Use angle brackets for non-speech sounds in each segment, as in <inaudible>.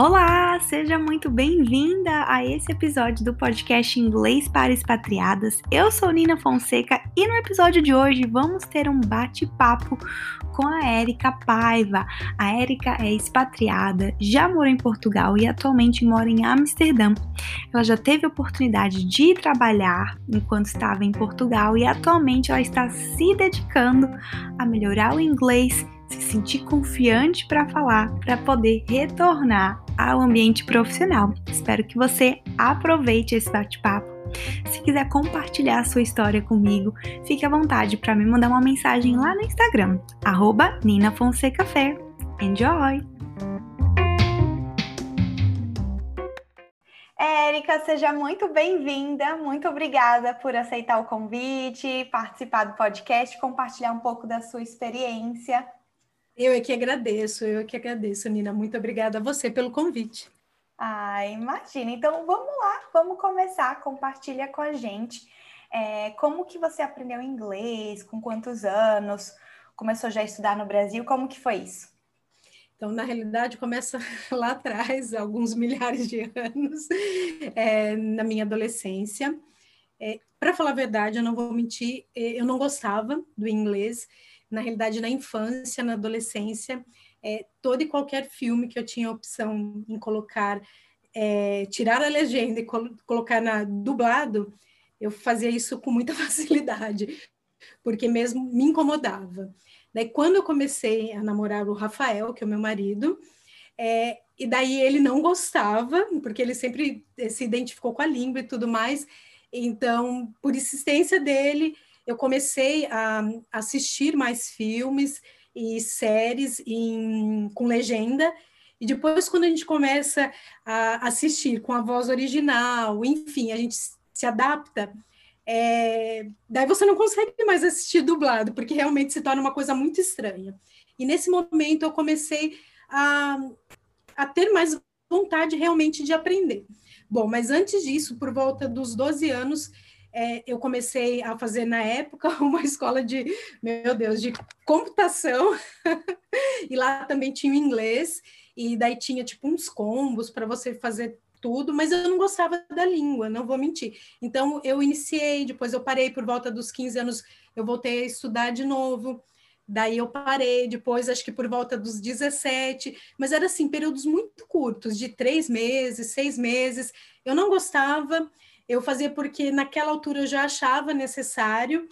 Olá, seja muito bem-vinda a esse episódio do podcast Inglês para Expatriadas. Eu sou Nina Fonseca e no episódio de hoje vamos ter um bate-papo com a Érica Paiva. A Érica é expatriada, já morou em Portugal e atualmente mora em Amsterdã. Ela já teve a oportunidade de trabalhar enquanto estava em Portugal e atualmente ela está se dedicando a melhorar o inglês se sentir confiante para falar, para poder retornar ao ambiente profissional. Espero que você aproveite esse bate-papo. Se quiser compartilhar a sua história comigo, fique à vontade para me mandar uma mensagem lá no Instagram, arroba Nina Fonseca Enjoy! Érica, seja muito bem-vinda. Muito obrigada por aceitar o convite, participar do podcast, compartilhar um pouco da sua experiência. Eu é que agradeço, eu é que agradeço, Nina. Muito obrigada a você pelo convite. Ah, imagina. Então vamos lá, vamos começar. Compartilha com a gente é, como que você aprendeu inglês, com quantos anos, começou já a estudar no Brasil, como que foi isso? Então, na realidade, começa <laughs> lá atrás, alguns milhares de anos, é, na minha adolescência. É, Para falar a verdade, eu não vou mentir, é, eu não gostava do inglês na realidade, na infância, na adolescência, é, todo e qualquer filme que eu tinha opção em colocar, é, tirar a legenda e col colocar na dublado, eu fazia isso com muita <laughs> facilidade, porque mesmo me incomodava. Daí, quando eu comecei a namorar o Rafael, que é o meu marido, é, e daí ele não gostava, porque ele sempre se identificou com a língua e tudo mais, então, por insistência dele, eu comecei a assistir mais filmes e séries em, com legenda, e depois, quando a gente começa a assistir com a voz original, enfim, a gente se adapta, é... daí você não consegue mais assistir dublado, porque realmente se torna uma coisa muito estranha. E nesse momento eu comecei a, a ter mais vontade realmente de aprender. Bom, mas antes disso, por volta dos 12 anos, é, eu comecei a fazer na época <laughs> uma escola de, meu Deus, de computação, <laughs> e lá também tinha inglês, e daí tinha tipo uns combos para você fazer tudo, mas eu não gostava da língua, não vou mentir. Então eu iniciei, depois eu parei por volta dos 15 anos, eu voltei a estudar de novo. Daí eu parei, depois acho que por volta dos 17, mas era assim, períodos muito curtos, de três meses, seis meses. Eu não gostava, eu fazia porque naquela altura eu já achava necessário,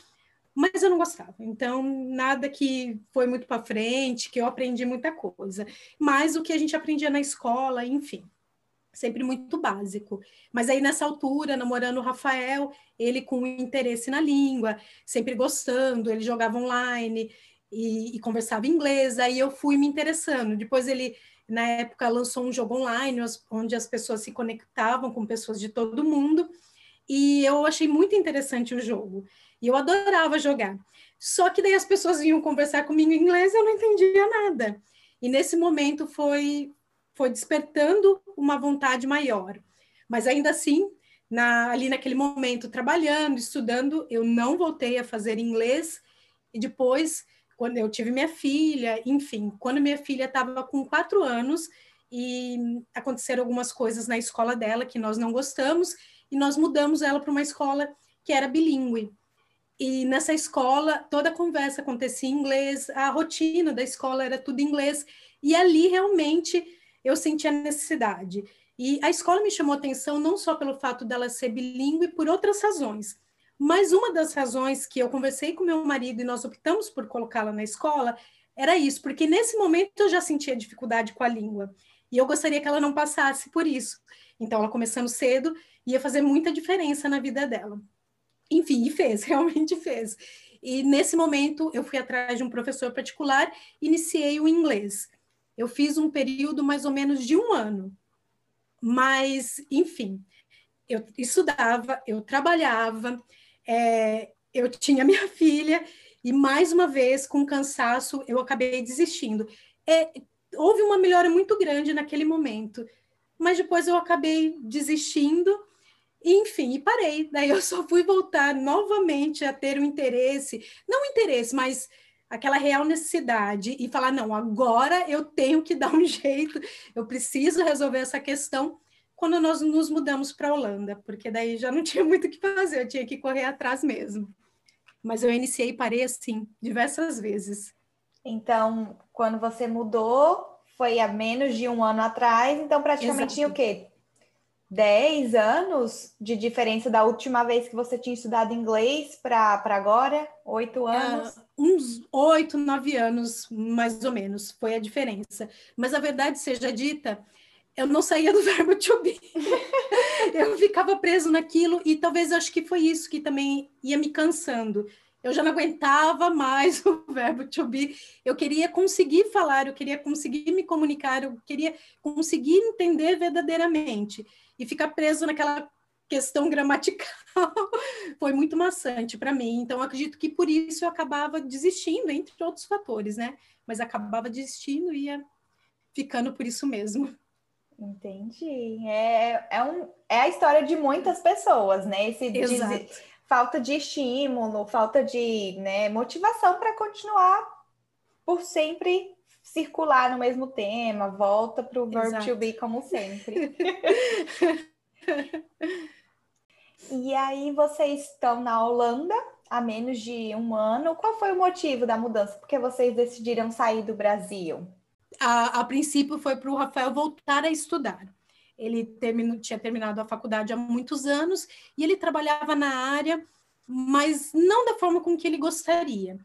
mas eu não gostava. Então, nada que foi muito para frente, que eu aprendi muita coisa. Mas o que a gente aprendia na escola, enfim, sempre muito básico. Mas aí nessa altura, namorando o Rafael, ele com interesse na língua, sempre gostando, ele jogava online e, e conversava inglês, aí eu fui me interessando. Depois ele na época lançou um jogo online onde as pessoas se conectavam com pessoas de todo mundo e eu achei muito interessante o jogo. E eu adorava jogar. Só que daí as pessoas vinham conversar comigo em inglês e eu não entendia nada. E nesse momento foi foi despertando uma vontade maior. Mas ainda assim, na, ali naquele momento, trabalhando, estudando, eu não voltei a fazer inglês. E depois, quando eu tive minha filha, enfim, quando minha filha estava com quatro anos e aconteceram algumas coisas na escola dela que nós não gostamos, e nós mudamos ela para uma escola que era bilíngue. E nessa escola, toda a conversa acontecia em inglês, a rotina da escola era tudo em inglês, e ali realmente eu senti a necessidade. E a escola me chamou atenção não só pelo fato dela ser bilíngue, por outras razões. Mas uma das razões que eu conversei com meu marido e nós optamos por colocá-la na escola era isso, porque nesse momento eu já sentia dificuldade com a língua. E eu gostaria que ela não passasse por isso. Então, ela começando cedo, ia fazer muita diferença na vida dela. Enfim, e fez, <laughs> realmente fez. E nesse momento eu fui atrás de um professor particular, iniciei o inglês. Eu fiz um período mais ou menos de um ano, mas enfim, eu estudava, eu trabalhava, é, eu tinha minha <laughs> filha e mais uma vez com cansaço eu acabei desistindo. É, houve uma melhora muito grande naquele momento, mas depois eu acabei desistindo enfim, e parei. <laughs> Daí eu só fui voltar novamente a ter o um interesse, não interesse, mas aquela real necessidade e falar: não, agora eu tenho que dar um <laughs> jeito, eu preciso resolver essa questão. Quando nós nos mudamos para a Holanda, porque daí já não <laughs> tinha muito o que fazer, eu tinha que correr atrás mesmo. Mas eu iniciei e parei assim, diversas vezes. Então, quando você mudou, foi há menos de um ano atrás, então praticamente Exato. tinha o quê? 10 anos de diferença da última vez que você tinha estudado inglês para agora? Oito é, anos? uns oito, nove anos, mais ou menos, foi a diferença. Mas a verdade seja dita, eu não saía do <laughs> verbo to be. eu ficava preso naquilo e talvez acho que foi isso que também ia me cansando. Eu já não aguentava mais <laughs> o verbo to be. Eu queria conseguir falar, eu queria conseguir me comunicar, eu queria conseguir entender verdadeiramente e ficar preso naquela questão gramatical <laughs> foi muito maçante para mim. Então, acredito que por isso eu acabava desistindo, entre outros fatores, né? Mas acabava desistindo e ia ficando por isso mesmo. Entendi. É, é, um, é a história de muitas pessoas, né? Esse falta de estímulo, falta de né, motivação para continuar por sempre circular no mesmo tema, volta para o verb Exato. to be como sempre. <laughs> e aí vocês estão na Holanda há menos de um ano. Qual foi o motivo da mudança? Porque vocês decidiram sair do Brasil? A, a princípio foi para o Rafael voltar a estudar. Ele terminou, tinha terminado a faculdade há muitos anos e ele trabalhava na área, mas não da forma com que ele gostaria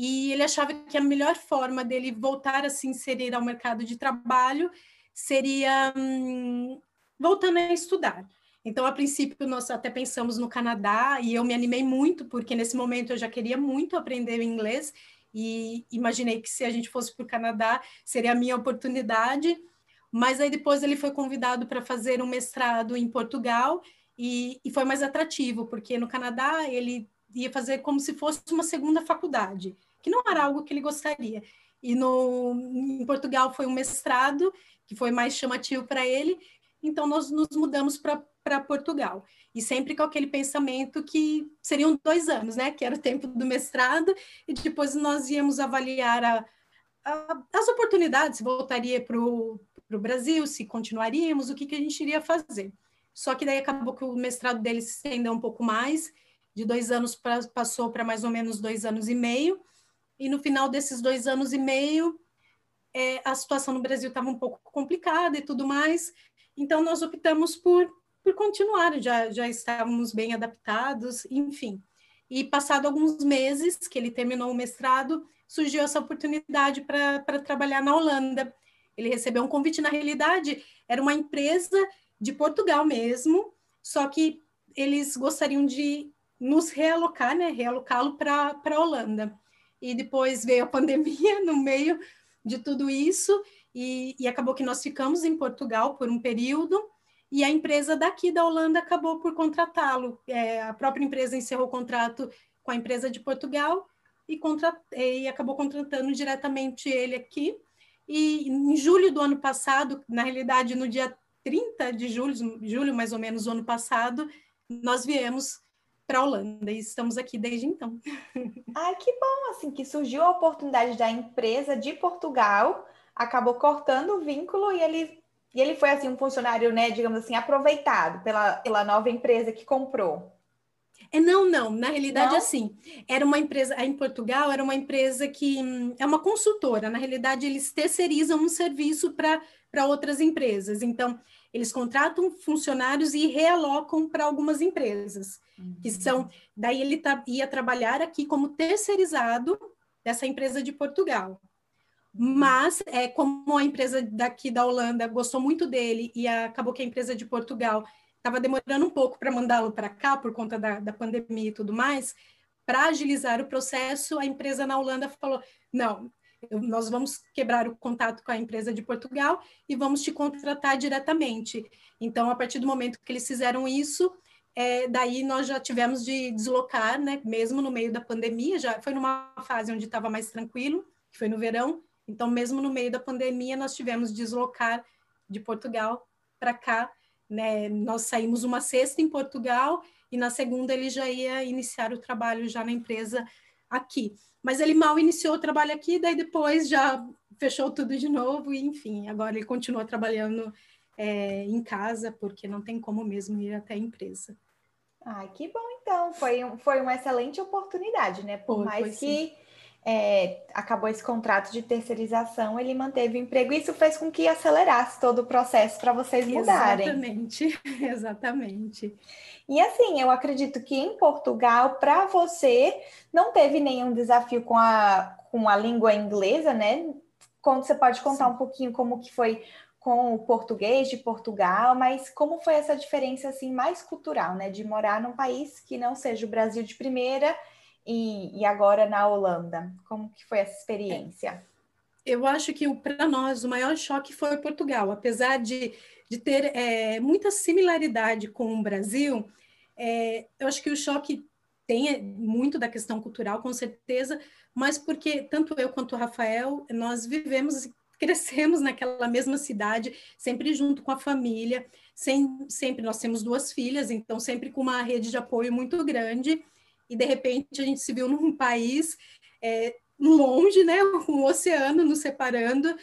e ele achava que a melhor forma dele voltar a se inserir ao mercado de trabalho seria hum, voltando a estudar. Então, a princípio, nós até pensamos no Canadá e eu me animei muito, porque nesse momento eu já queria muito aprender inglês e imaginei que se a gente fosse para o Canadá seria a minha oportunidade. Mas aí depois ele foi convidado para fazer um mestrado em Portugal e, e foi mais atrativo, porque no Canadá ele ia fazer como se fosse uma segunda faculdade que não era algo que ele gostaria. E no, em Portugal foi um mestrado, que foi mais chamativo para ele, então nós nos mudamos para Portugal. E sempre com aquele pensamento que seriam dois anos, né? Que era o tempo do mestrado, e depois nós íamos avaliar a, a, as oportunidades, voltaria para o Brasil, se continuaríamos, o que, que a gente iria fazer. Só que daí acabou que o mestrado dele se estendeu um pouco mais, de dois anos pra, passou para mais ou menos dois anos e meio, e no final desses dois anos e meio, é, a situação no Brasil estava um pouco complicada e tudo mais, então nós optamos por, por continuar, já, já estávamos bem adaptados, enfim. E passado alguns meses que ele terminou o mestrado, surgiu essa oportunidade para trabalhar na Holanda. Ele recebeu um convite, na realidade, era uma empresa de Portugal mesmo, só que eles gostariam de nos realocar, né, realocá-lo para a Holanda e depois veio a <laughs> pandemia no meio de tudo isso, e, e acabou que nós ficamos em Portugal por um período, e a empresa daqui da Holanda acabou por contratá-lo. É, a própria empresa encerrou o contrato com a empresa de Portugal e, e acabou contratando diretamente ele aqui. E em julho do ano passado, na realidade, no dia 30 de julho, julho mais ou menos, do ano passado, nós viemos para a Holanda e estamos aqui desde então. <laughs> Ai, que bom, assim, que surgiu a oportunidade da empresa de Portugal, acabou cortando o vínculo e ele, e ele foi, assim, um funcionário, né, digamos assim, aproveitado pela, pela nova empresa que comprou. É, não, não. Na realidade, não? assim, era uma empresa, em Portugal, era uma empresa que hum, é uma consultora. Na realidade, eles terceirizam um serviço para outras empresas. Então, eles contratam funcionários e realocam para algumas empresas, uhum. que são. Daí ele tá, ia trabalhar aqui como terceirizado dessa empresa de Portugal. Mas, é, como a empresa daqui da Holanda gostou muito dele e acabou que a empresa de Portugal estava demorando um pouco para mandá-lo para cá por conta da, da pandemia e tudo mais, para agilizar o processo, a empresa na Holanda falou: não, nós vamos quebrar o contato com a empresa de Portugal e vamos te contratar diretamente. Então, a partir do momento que eles fizeram isso, é, daí nós já tivemos de deslocar, né, mesmo no meio da pandemia, já foi numa fase onde estava mais tranquilo, que foi no verão, então mesmo no meio da pandemia nós tivemos de deslocar de Portugal para cá, né, nós saímos uma sexta em Portugal e na segunda ele já ia iniciar o trabalho já na empresa aqui. Mas ele mal iniciou o trabalho aqui, daí depois já fechou tudo de novo, e enfim, agora ele continua trabalhando é, em casa, porque não tem como mesmo ir até a empresa. Ai, que bom então. Foi, um, foi uma excelente oportunidade, né? Por foi, mais foi, que é, acabou esse contrato de terceirização, ele manteve o emprego. Isso fez com que acelerasse todo o processo para vocês mudarem. Exatamente, <laughs> exatamente. E assim, eu acredito que em Portugal, para você, não teve nenhum desafio com a, com a língua inglesa, né? Quando você pode contar Sim. um pouquinho como que foi com o português de Portugal, mas como foi essa diferença assim mais cultural, né, de morar num país que não seja o Brasil de primeira e, e agora na Holanda? Como que foi essa experiência? Eu acho que para nós o maior choque foi Portugal, apesar de, de ter é, muita similaridade com o Brasil, é, eu acho que o choque tem muito da questão cultural, com certeza, mas porque tanto eu quanto o Rafael, nós vivemos crescemos naquela mesma cidade, sempre junto com a família, sem, sempre nós temos duas filhas, então sempre com uma rede de apoio muito grande, e de repente a gente se viu num país é, longe, né, um oceano nos separando,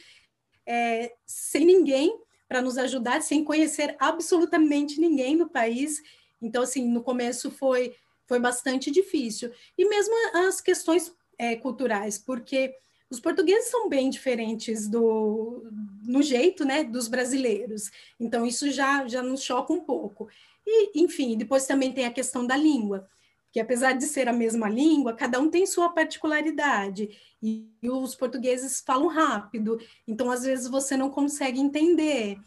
é, sem ninguém para nos ajudar, sem conhecer absolutamente ninguém no país. Então, assim, no começo foi, foi bastante difícil. E mesmo as questões é, culturais, porque os portugueses são bem diferentes do no jeito, né, dos brasileiros. Então isso já já nos choca um pouco. E enfim, depois também tem a questão da língua, que apesar de ser a mesma língua, cada um tem sua particularidade. E, os portugueses falam rápido, então às vezes você não consegue entender.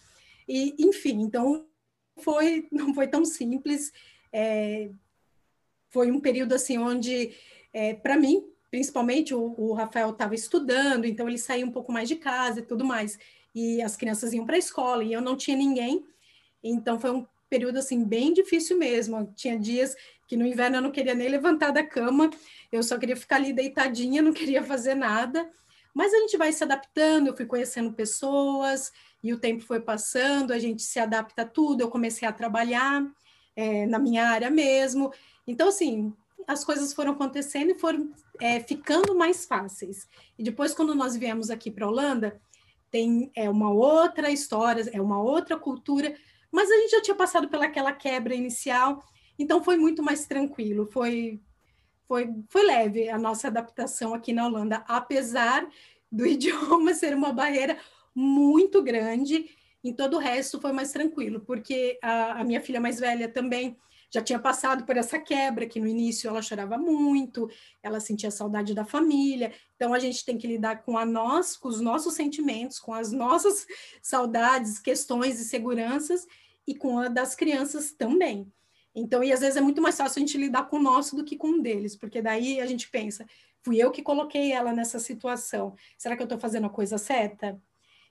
E enfim, então foi não foi tão simples. É, foi um período assim onde é, para mim principalmente o, o Rafael estava estudando, então ele saía um pouco mais de casa e tudo mais. E as crianças iam para a escola e eu não tinha ninguém. Então foi um período assim bem difícil mesmo. Tinha dias que no inverno eu não queria nem levantar da cama, eu só queria ficar ali deitadinha, <laughs> não queria fazer nada. Mas a gente vai se adaptando, eu fui conhecendo pessoas e o tempo foi passando, a gente se adapta a tudo. Eu comecei a trabalhar é, na minha área mesmo. Então, assim, as coisas foram acontecendo e foram é, ficando mais fáceis. E depois, quando nós viemos aqui para a Holanda, tem é uma outra história, é uma outra cultura, mas a gente já tinha passado pelaquela quebra inicial, então foi muito mais tranquilo, foi, foi, foi leve a nossa adaptação aqui na Holanda, apesar do <laughs> idioma ser uma barreira muito grande, em todo o resto foi mais tranquilo, porque a, a minha filha mais velha também já tinha passado por essa quebra, que no início ela chorava muito, ela sentia saudade da família. Então a gente tem que lidar com a nós, com os nossos sentimentos, com as nossas saudades, questões e seguranças e com a das crianças também. Então, e às vezes é muito mais fácil a gente lidar com o nosso do que com o deles, porque daí a gente pensa, fui eu que coloquei ela nessa situação. Será que eu estou fazendo a coisa certa?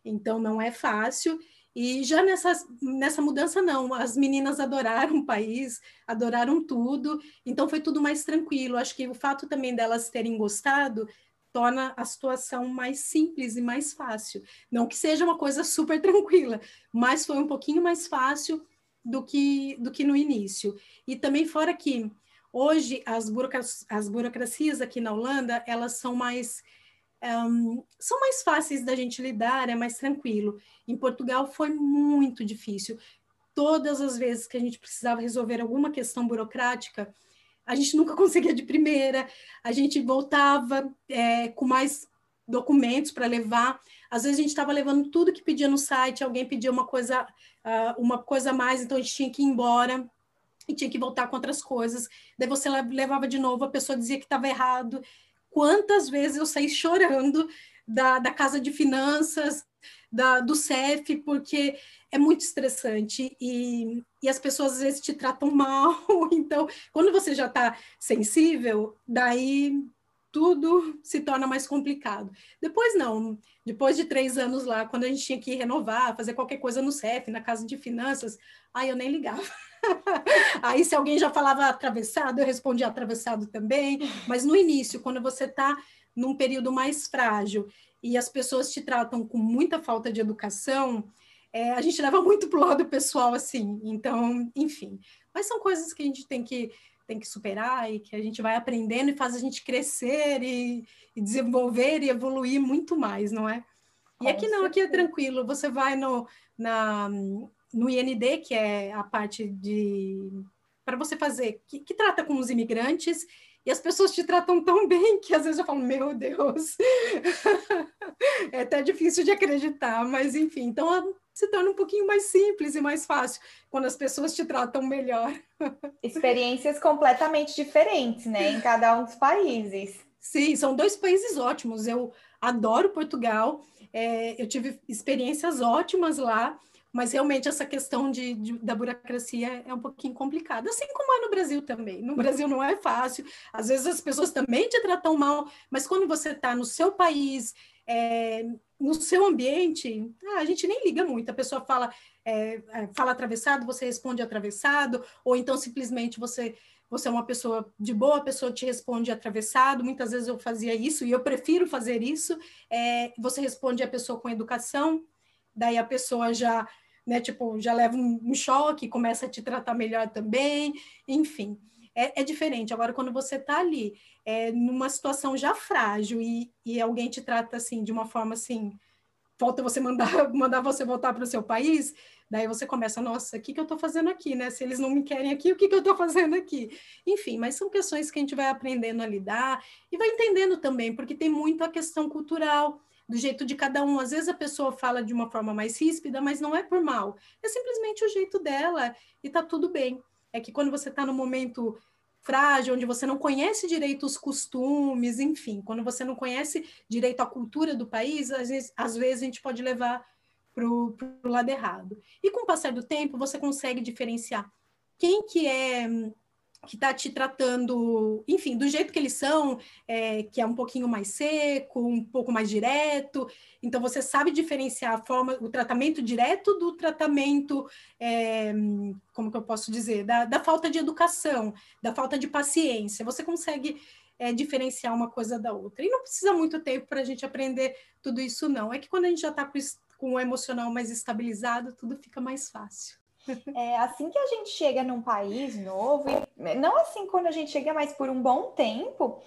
Então não é fácil e já nessa, nessa mudança, não, as meninas adoraram o país, adoraram tudo, então foi tudo mais tranquilo. Acho que o fato também delas terem gostado torna a situação mais simples e mais fácil. Não que seja uma coisa super <laughs> tranquila, mas foi um pouquinho mais fácil do que, do que no início. E também fora que hoje as, burocracias, as burocracias aqui na Holanda, elas são mais um, são mais fáceis da gente lidar, é mais tranquilo. Em Portugal foi muito difícil. Todas as vezes que a gente precisava resolver alguma questão burocrática, a gente nunca <laughs> conseguia de primeira, a gente voltava é, com mais documentos para levar. Às vezes a gente estava levando tudo que pedia no site, alguém pedia uma coisa, uh, uma coisa a mais, então a gente tinha que ir embora e tinha que voltar com outras coisas. Daí você levava de novo, a pessoa dizia que estava errado quantas vezes eu saí chorando da, da casa de finanças, da, do CEF, porque é muito estressante e, e as pessoas às vezes te tratam <laughs> mal. Então, quando você já está sensível, daí tudo se torna mais complicado. Depois não, depois de três anos lá, quando a gente tinha que renovar, fazer qualquer coisa no CEF, na casa de finanças, aí eu nem ligava. <laughs> Aí, se alguém já falava atravessado, eu respondia atravessado também. Mas no início, quando você está num período mais frágil e as pessoas te tratam com muita falta de educação, é, a gente leva muito para o lado pessoal, assim. Então, enfim. Mas são coisas que a gente tem que tem que superar e que a gente vai aprendendo e faz a gente crescer e, e desenvolver e evoluir muito mais, não é? E Com aqui não, aqui é tranquilo. Você vai no, na, no IND, que é a parte de para você fazer, que, que trata com os imigrantes, e as pessoas te tratam tão bem que às vezes eu falo, meu Deus, <laughs> é até difícil de acreditar, mas enfim, então se torna um pouquinho mais simples e mais fácil quando as pessoas te tratam melhor. <laughs> Experiências completamente diferentes, né, em cada um dos países. Sim, são dois países ótimos. Eu adoro Portugal, é, eu tive experiências ótimas lá mas realmente essa questão de, de, da burocracia é um pouquinho complicada, assim como é no Brasil também. No Brasil não é fácil, às vezes as pessoas também te tratam mal, mas quando você está no seu país, é, no seu ambiente, ah, a gente nem liga muito. A pessoa fala, é, é, fala atravessado, você responde atravessado, ou então simplesmente você você é uma pessoa de boa, a pessoa te responde atravessado. Muitas vezes eu fazia isso e eu prefiro fazer isso. É, você responde a pessoa com educação, daí a pessoa já né? Tipo, já leva um, choque, começa a te tratar melhor também, enfim. É, é diferente. Agora, quando você está ali, é, numa situação já frágil e, e alguém te trata assim, de uma forma assim, falta você mandar, <laughs> mandar você voltar para o seu país, daí você começa, nossa, o que, que eu estou fazendo aqui, né? Se eles não me querem aqui, o que, que eu estou fazendo aqui? Enfim, mas são questões que a gente vai aprendendo a lidar e vai entendendo também, porque tem muito a questão cultural do jeito de cada um. Às vezes a pessoa fala de uma forma mais ríspida, mas não é por mal. É simplesmente o jeito dela e tá tudo bem. É que quando você está no momento frágil, onde você não conhece direito os costumes, enfim, quando você não conhece direito a cultura do país, às vezes, às vezes a gente pode levar para o lado errado. E com o passar do tempo, você consegue diferenciar quem que é que está te tratando, enfim, do jeito que eles são, é, que é um pouquinho mais seco, um pouco mais direto. Então você sabe diferenciar a forma, o tratamento direto do tratamento, é, como que eu posso dizer, da, da, falta de educação, da falta de paciência. Você consegue é, diferenciar uma coisa da outra. E não precisa muito tempo para a gente aprender tudo isso, não. É que quando a gente já está com, com o emocional mais estabilizado, tudo fica mais fácil. É assim que a gente chega num país novo, e não assim quando a gente chega, mas por um bom tempo,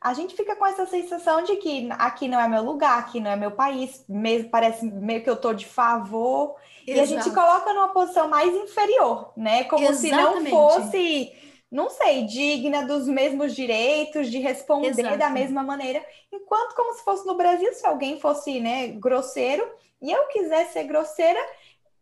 a gente fica com essa sensação de que aqui não é meu lugar, aqui não é meu país, mesmo parece meio que eu tô de favor, Exato. e a gente coloca numa posição mais inferior, né? Como Exatamente. se não fosse, não sei, digna dos mesmos direitos, de responder Exato. da mesma maneira, enquanto como se fosse no Brasil, se alguém fosse, né, grosseiro, e eu quisesse ser grosseira,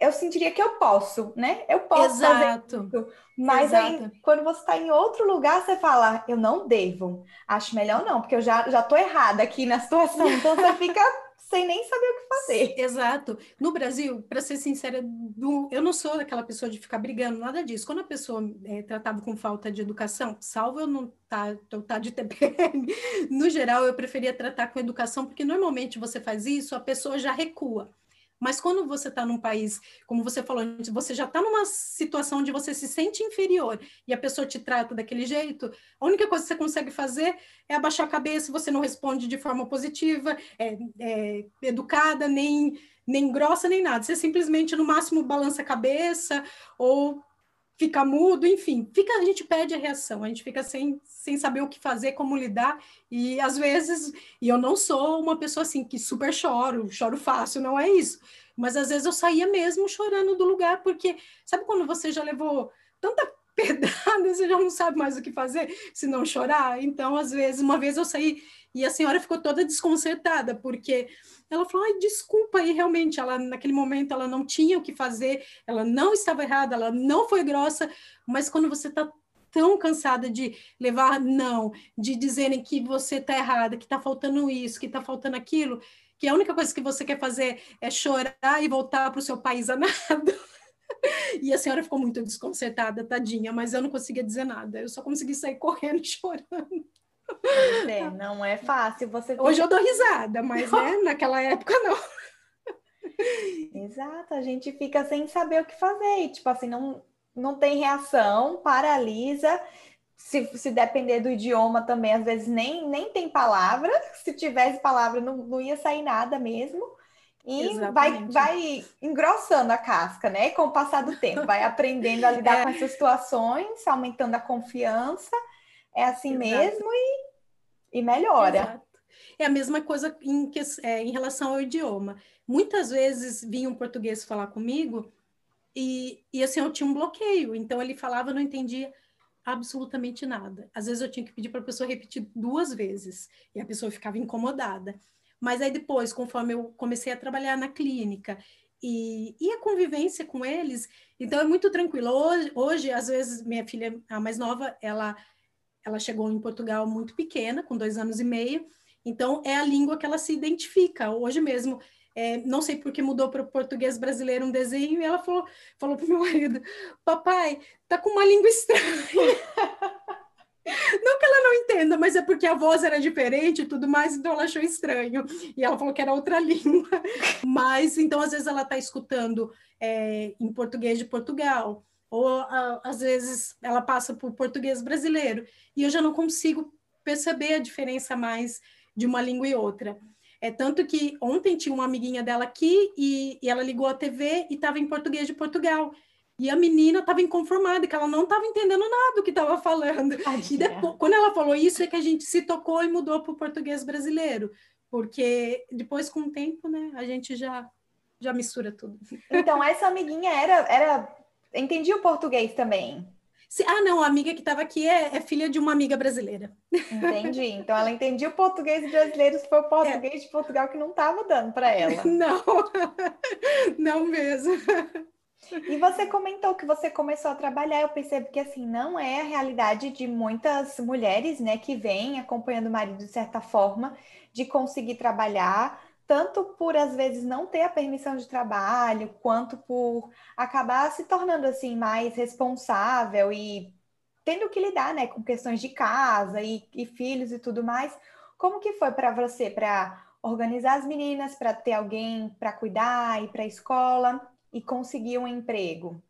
eu sentiria que eu posso, né? Eu posso Exato. fazer isso. Mas Exato. aí, quando você está em outro lugar, você fala, eu não devo. Acho melhor não, porque eu já, já tô errada aqui na situação. <laughs> Então você fica sem nem saber o que fazer. Exato. No Brasil, para ser sincera, do, eu não sou aquela pessoa de ficar brigando, nada disso. Quando a pessoa é tratava com falta de educação, salvo eu não tá, tá de TPM, <laughs> no geral eu preferia tratar com educação, porque normalmente você faz isso, a pessoa já recua. Mas quando você está num país, como você falou, você já está numa situação onde você se sente inferior e a pessoa te trata daquele jeito, a única coisa que você consegue fazer é abaixar a cabeça, você não responde de forma positiva, é, é educada, nem, nem grossa, nem nada. Você simplesmente, no máximo, balança a cabeça ou fica mudo, enfim, fica, a gente perde a reação, a gente fica sem, sem saber o que fazer, como lidar, e às vezes, e eu não sou uma pessoa assim que super choro, choro fácil, não é isso, mas às vezes eu saía mesmo chorando do lugar, porque sabe quando você já levou tanta <laughs> pedrada, você já não sabe mais o que fazer se não chorar? Então, às vezes, uma vez eu saí e a senhora ficou toda desconcertada, porque ela falou: ai, desculpa aí, realmente, ela naquele momento ela não tinha o que fazer, ela não estava errada, ela não foi grossa, mas quando você está tão cansada de levar não, de dizerem que você está errada, que está faltando isso, que está faltando aquilo, que a única coisa que você quer fazer é chorar e voltar para o seu país a nada. <laughs> E a senhora ficou muito desconcertada, tadinha, mas eu não conseguia dizer nada. Eu só consegui sair correndo <laughs> chorando. É, não é fácil você. Hoje eu dou risada, mas né, <laughs> naquela época não. Exato, a gente fica sem saber o que fazer. E, tipo assim, não, não tem reação, paralisa. Se, se depender do idioma também, às vezes nem, nem tem palavra. Se tivesse palavra, não, não ia sair nada mesmo. E vai, vai engrossando a casca, né? Com o passar do tempo, vai aprendendo a <laughs> lidar é. com essas situações, aumentando a confiança. É assim Exato. mesmo e, e melhora. Exato. É a mesma coisa em, que, é, em relação ao idioma. Muitas vezes vinha um português falar comigo e, e assim eu tinha um bloqueio. Então ele falava, eu não entendia absolutamente nada. Às vezes eu tinha que pedir para a pessoa repetir duas vezes e a pessoa ficava incomodada. Mas aí depois, conforme eu comecei a trabalhar na clínica e, e a convivência com eles, então é muito tranquilo. Hoje, hoje, às vezes, minha filha, a mais nova, ela, ela chegou em Portugal muito pequena, com dois anos e meio, então é a língua que ela se identifica. Hoje mesmo, é, não sei porque mudou para o português brasileiro um desenho e ela falou, falou para o meu marido: Papai, tá com uma língua estranha. <laughs> Não que ela não entenda, mas é porque a voz era diferente e tudo mais, então ela achou estranho. E ela falou que era outra <laughs> língua. Mas, então, às vezes ela está escutando é, em português de Portugal, ou às vezes ela passa por português brasileiro, e eu já não consigo perceber a diferença mais de uma língua e outra. É tanto que ontem tinha uma amiguinha dela aqui e, e ela ligou a TV e estava em português de Portugal. E a menina estava inconformada, que ela não estava entendendo nada do que estava falando. <laughs> E depois, quando ela falou isso, é que a gente se tocou e mudou para o português brasileiro. Porque depois, com o tempo, né, a gente já, já mistura tudo. Então, essa amiguinha era, era. Entendi o português também. Se, ah, não, a amiga que estava aqui é, é, filha de uma amiga brasileira. Entendi. Então ela entendia o português brasileiro, se foi o português é. de Portugal que não estava dando para ela. <laughs> Não, <laughs> não mesmo. E você comentou que você começou a trabalhar. Eu percebo que assim não é a realidade de muitas mulheres, né, que vêm acompanhando o marido de certa forma, de conseguir trabalhar, tanto por às vezes não ter a permissão de trabalho, quanto por acabar se tornando assim mais responsável e tendo que lidar, né, com questões de casa e, e filhos e tudo mais. Como que foi para você para organizar as meninas, para ter alguém para cuidar e para a escola? e conseguir um emprego?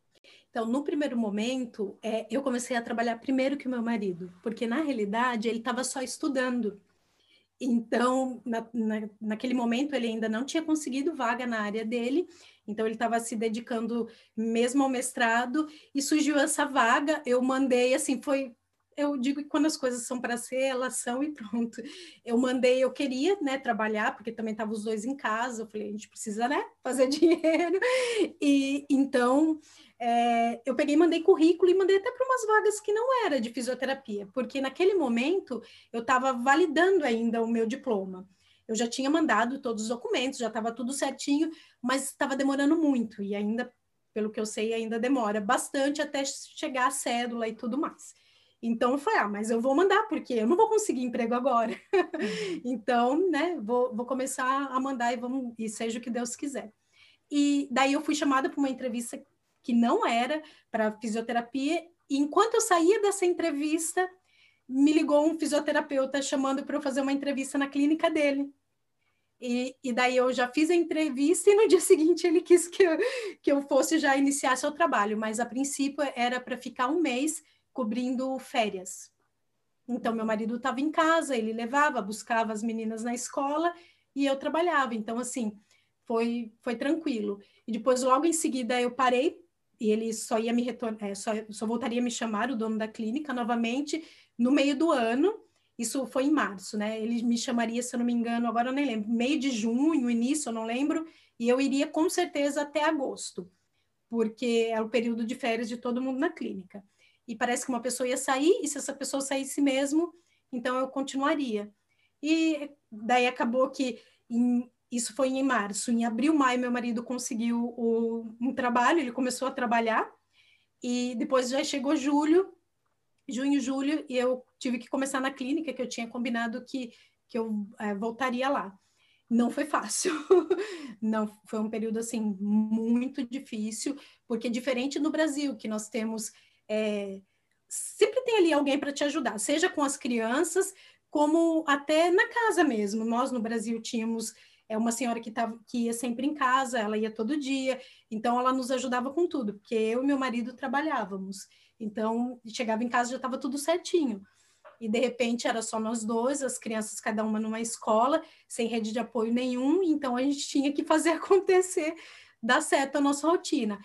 Então, no primeiro momento, é, eu comecei a trabalhar primeiro que o meu marido, porque na realidade ele estava só estudando. Então, na, na, naquele momento, ele ainda não tinha conseguido vaga na área dele, então ele estava se dedicando mesmo ao mestrado, e surgiu essa vaga. Eu mandei, assim, foi eu digo que quando as coisas são para ser, elas são e pronto. Eu mandei, eu queria, né, trabalhar, porque também estavam os dois em casa. Eu falei, a gente precisa, né, fazer <laughs> dinheiro. E então é, eu peguei, mandei currículo e mandei até para umas vagas que não era de fisioterapia, porque naquele momento eu estava validando ainda o meu diploma. Eu já tinha mandado todos os documentos, já estava tudo certinho, mas estava demorando muito e ainda, pelo que eu sei, ainda demora bastante até chegar a cédula e tudo mais. Então foi, ah, mas eu vou mandar, porque eu não vou conseguir emprego agora. Uhum. <laughs> então, né, vou, vou começar a mandar e, vamos, e seja o que Deus quiser. E daí eu fui chamada para uma entrevista que não era para fisioterapia, e enquanto eu saía dessa entrevista, me ligou um fisioterapeuta chamando para eu fazer uma entrevista na clínica dele. E, e, daí eu já fiz a entrevista e no <laughs> dia seguinte ele quis que eu, que eu fosse já iniciar seu trabalho, mas a princípio era para ficar um mês cobrindo férias. Então, meu marido estava em casa, ele levava, buscava as meninas na escola e eu trabalhava. Então, assim, foi, foi tranquilo. E depois, logo em seguida, eu parei e ele só ia me retornar, é, só, só voltaria a me chamar, o dono da clínica, novamente, no meio do ano. Isso foi em março, né? Ele me chamaria, se eu não me engano, agora eu nem lembro, meio de junho, início, eu não lembro, e eu iria com certeza até agosto, porque é o período de férias de todo mundo na clínica e parece que uma pessoa ia sair, e se essa pessoa saísse mesmo, então eu continuaria. E daí acabou que em, isso foi em março. Em abril, maio, meu marido conseguiu o, um trabalho, ele começou a trabalhar, e depois já chegou julho, junho, julho, e eu tive que começar na clínica, que eu tinha combinado que, que eu é, voltaria lá. Não foi fácil, <laughs> não foi um período assim muito difícil, porque diferente no Brasil, que nós temos é, sempre tem ali alguém para te ajudar, seja com as crianças, como até na casa mesmo. Nós no Brasil tínhamos é uma senhora que, tava, que ia sempre em casa, ela ia todo dia, então ela nos ajudava com tudo, porque eu e meu marido trabalhávamos. Então, chegava em casa já estava tudo certinho. e de repente era só nós dois, as crianças cada uma numa escola, sem rede de apoio nenhum, então a gente tinha que fazer <laughs> acontecer, dar certo a nossa rotina.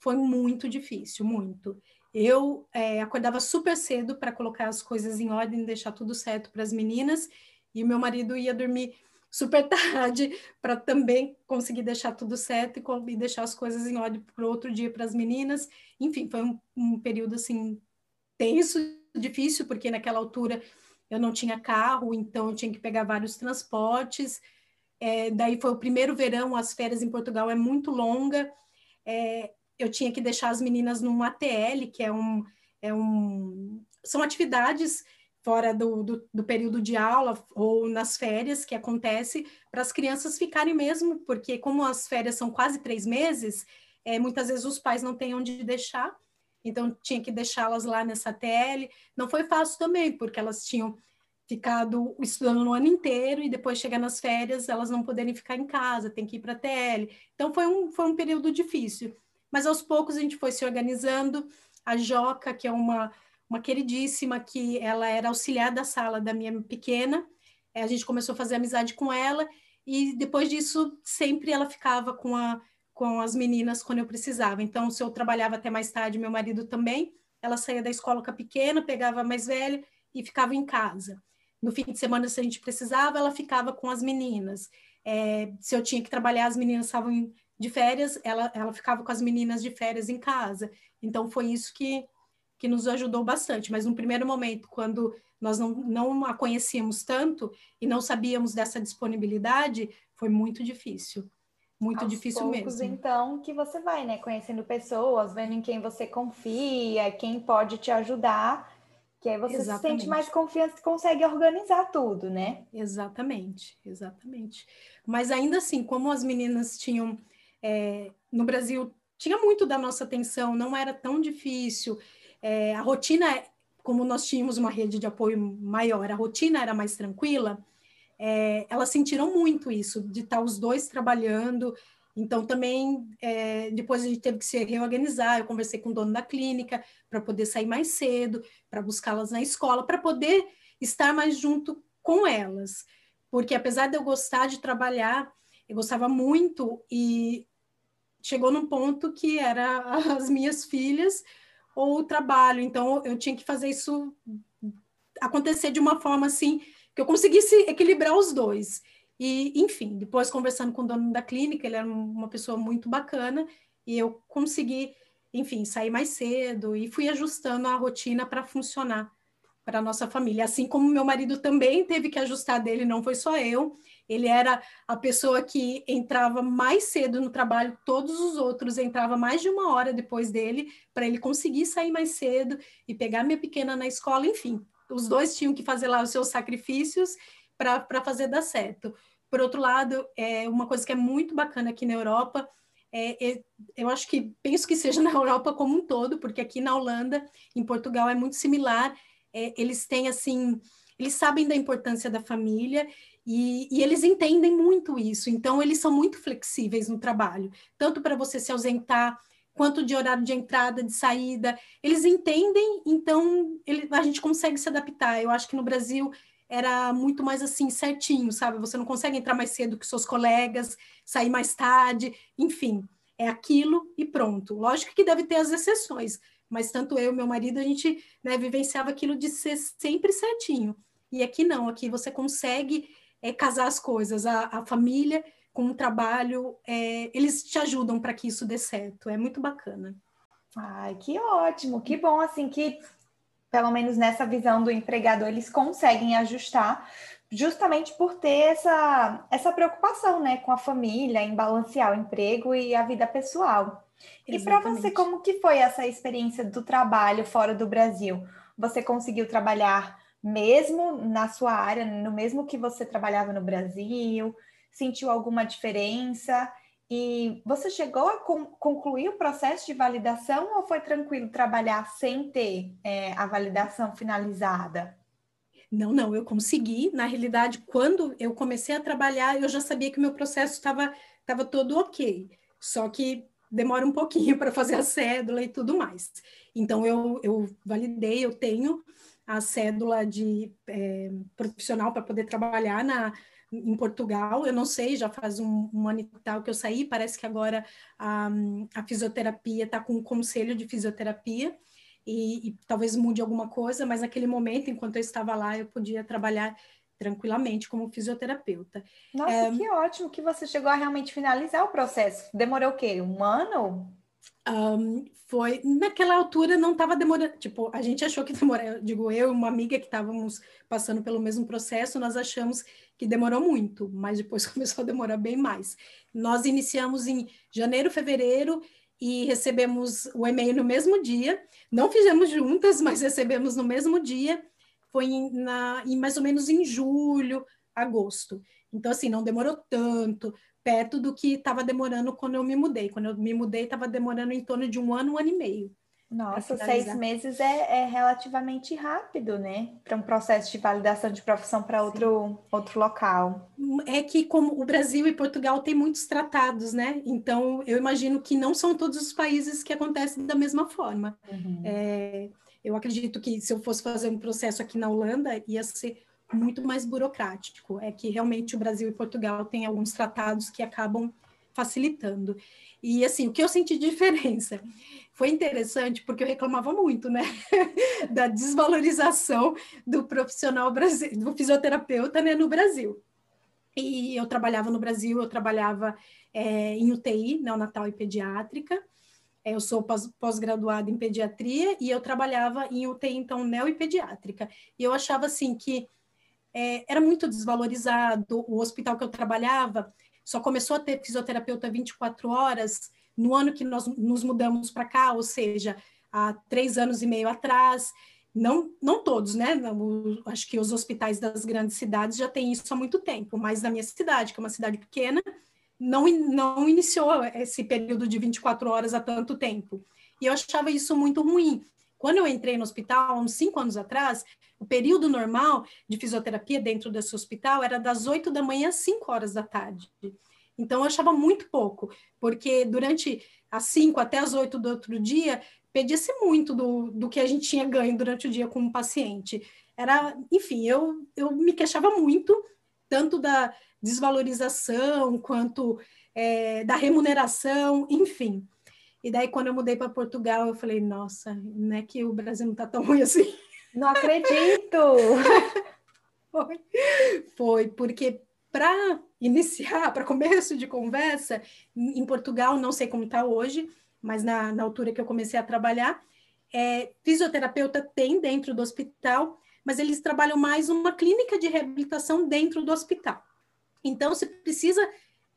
Foi muito difícil, muito. Eu é, acordava super cedo para colocar as coisas em ordem, deixar tudo certo para as meninas, e meu marido ia dormir super tarde <laughs> para também conseguir deixar tudo certo e, e deixar as coisas em ordem para outro dia para as meninas. Enfim, foi um, um período assim tenso, difícil, porque naquela altura eu não tinha carro, então eu tinha que pegar vários transportes. É, daí foi o primeiro verão, as férias em Portugal é muito longa. É, eu tinha que deixar as meninas num ATL, que é um, é um são atividades fora do, do, do, período de aula ou nas férias que acontece para as crianças ficarem mesmo, porque como as férias são quase três meses, é, muitas vezes os pais não têm onde deixar, então tinha que deixá-las lá nessa TL. Não foi fácil também, porque elas tinham ficado estudando no ano inteiro e depois chegar nas férias elas não poderem ficar em casa, tem que ir para a TL. Então foi um, foi um período difícil. Mas aos poucos a gente foi se organizando. A Joca, que é uma uma queridíssima que ela era auxiliar da sala da minha pequena. É, a gente começou a fazer amizade com ela e depois disso sempre ela ficava com, a, com as meninas quando eu precisava. Então, se eu trabalhava até mais tarde, meu marido também, ela saía da escola com a pequena, pegava a mais velha e ficava em casa. No fim de semana, se a gente precisava, ela ficava com as meninas. É, se eu tinha que trabalhar, as meninas estavam de férias, ela, ela ficava com as meninas de férias em casa. Então, foi isso que, que nos ajudou bastante, mas no primeiro momento, quando nós não, não a conhecíamos tanto e não sabíamos dessa disponibilidade, foi muito difícil. Muito Aos difícil poucos, mesmo. Então, que você vai, né? Conhecendo pessoas, vendo em quem você confia, quem pode te ajudar, que aí você exatamente. se sente mais confiança e consegue organizar tudo, né? Exatamente, exatamente. Mas ainda assim, como as meninas tinham. É, no Brasil, tinha muito da nossa atenção, não era tão difícil é, a rotina, como nós tínhamos uma rede de apoio maior, a rotina era mais tranquila, é, elas sentiram muito isso, de estar os dois trabalhando. Então, também, é, depois a gente teve que se reorganizar. Eu conversei com o dono da clínica para poder sair mais cedo, para buscá-las na escola, para poder estar mais junto com elas. Porque, apesar de eu gostar de trabalhar, eu gostava muito e chegou num ponto que era <laughs> as minhas filhas ou o trabalho. Então, eu tinha que fazer isso acontecer de uma forma assim que eu conseguisse equilibrar os dois. E, enfim, depois conversando com o dono da clínica, ele era uma pessoa muito bacana e eu consegui, enfim, sair mais cedo e fui ajustando a rotina para funcionar para nossa família. Assim como meu marido também teve que ajustar dele, não foi só eu. Ele era a pessoa que entrava mais cedo no trabalho, todos os outros entravam mais de uma hora depois dele, para ele conseguir sair mais cedo e pegar minha pequena na escola, enfim. Os dois tinham que fazer lá os seus sacrifícios para fazer dar certo. Por outro lado, é uma coisa que é muito bacana aqui na Europa, é, é, eu acho que penso que seja <laughs> na Europa como um todo, porque aqui na Holanda, em Portugal é muito similar. É, eles têm assim, eles sabem da importância da família e, e, eles entendem muito isso, então eles são muito flexíveis no trabalho, tanto para você se ausentar, quanto de horário de entrada, de saída. Eles entendem, então ele, a gente consegue se adaptar. Eu acho que no Brasil era muito mais assim, certinho, sabe? Você não consegue entrar mais cedo que seus colegas, sair mais tarde, enfim, é aquilo e pronto. Lógico que deve ter as exceções, mas tanto eu e meu marido, a gente né, vivenciava aquilo de ser sempre certinho. E aqui não, aqui você consegue é, casar as coisas, a, a família com o trabalho, é, eles te ajudam para que isso dê certo. É muito bacana. Ai, que ótimo, que bom assim que pelo menos nessa visão do empregador eles conseguem ajustar justamente por ter essa, essa preocupação né, com a família, em balancear o emprego e a vida pessoal. Exatamente. E para você, como que foi essa experiência do trabalho fora do Brasil? Você conseguiu trabalhar mesmo na sua área, no mesmo que você trabalhava no Brasil? Sentiu alguma diferença? E você chegou a concluir o processo de validação ou foi tranquilo trabalhar sem ter é, a validação finalizada? Não, não, eu consegui. Na realidade, quando eu comecei a trabalhar, eu já sabia que o meu processo estava todo ok. Só que demora um pouquinho <laughs> para fazer a cédula e tudo mais. Então, eu, eu validei, eu tenho a cédula de é, profissional para poder trabalhar na, em Portugal. Eu não sei, já faz um, um ano e tal que eu saí, parece que agora a, a fisioterapia está com um conselho de fisioterapia. E, e, talvez mude alguma coisa, mas naquele momento, enquanto eu estava lá, eu podia trabalhar tranquilamente como fisioterapeuta. Nossa, é, que ótimo que você chegou a realmente finalizar o processo. Demorou o quê? Um ano? Um, foi naquela altura não estava demorando tipo a gente achou que demorou digo eu e uma amiga que estávamos passando pelo mesmo processo nós achamos que demorou muito mas depois <laughs> começou a demorar bem mais. Nós iniciamos em janeiro fevereiro e recebemos o e-mail no mesmo dia. Não fizemos juntas mas recebemos no mesmo dia. Foi na, em mais ou menos em julho agosto. Então assim não demorou tanto perto do que estava demorando quando eu me mudei. Quando eu me mudei, estava demorando em torno de um ano, um ano e meio. Nossa, seis meses é, é, relativamente rápido, né? Para um processo de validação de profissão para outro, outro local. É que, como o Brasil e Portugal têm muitos tratados, né? Então, eu imagino que não são todos os países que acontecem da mesma forma. Uhum. É, eu acredito que se eu fosse fazer um processo aqui na Holanda, ia ser muito mais burocrático. É que realmente o Brasil e Portugal têm alguns tratados que acabam facilitando. E assim, o que eu senti de diferença <laughs> foi interessante porque eu reclamava muito, né, <laughs> da desvalorização do profissional brasileiro, do fisioterapeuta, né, no Brasil. E eu trabalhava no Brasil, eu trabalhava é, em UTI, neonatal e pediátrica. É, eu sou pós-graduada em pediatria e eu trabalhava em UTI, então, neo e pediátrica. E eu achava assim que é, era muito desvalorizado. O hospital que eu trabalhava só começou a ter fisioterapeuta 24 horas no ano que nós nos mudamos para cá, ou seja, há três anos e meio atrás. Não, não todos, né? acho que os hospitais das grandes cidades já têm isso há muito tempo, mas na minha cidade, que é uma cidade pequena, não, não iniciou esse período de 24 horas há tanto tempo. E eu achava isso muito ruim. Quando eu entrei no hospital, uns cinco anos atrás, o período normal de fisioterapia dentro desse hospital era das 8 da manhã às 5 horas da tarde. Então, eu achava muito pouco, porque durante as 5 até as 8 do outro dia, pedia-se muito do, do que a gente tinha ganho durante o dia com o paciente. Era, enfim, eu, eu me queixava muito, tanto da desvalorização quanto é, da remuneração, enfim. E daí, quando eu mudei para Portugal, eu falei, nossa, não é que o Brasil não está tão ruim assim. Não acredito! <laughs> Foi, foi porque para iniciar, para começo de conversa, em Portugal, não sei como está hoje, mas na, na altura que eu comecei a trabalhar, é, fisioterapeuta tem dentro do hospital, mas eles trabalham mais uma clínica de reabilitação dentro do hospital. Então, se precisa,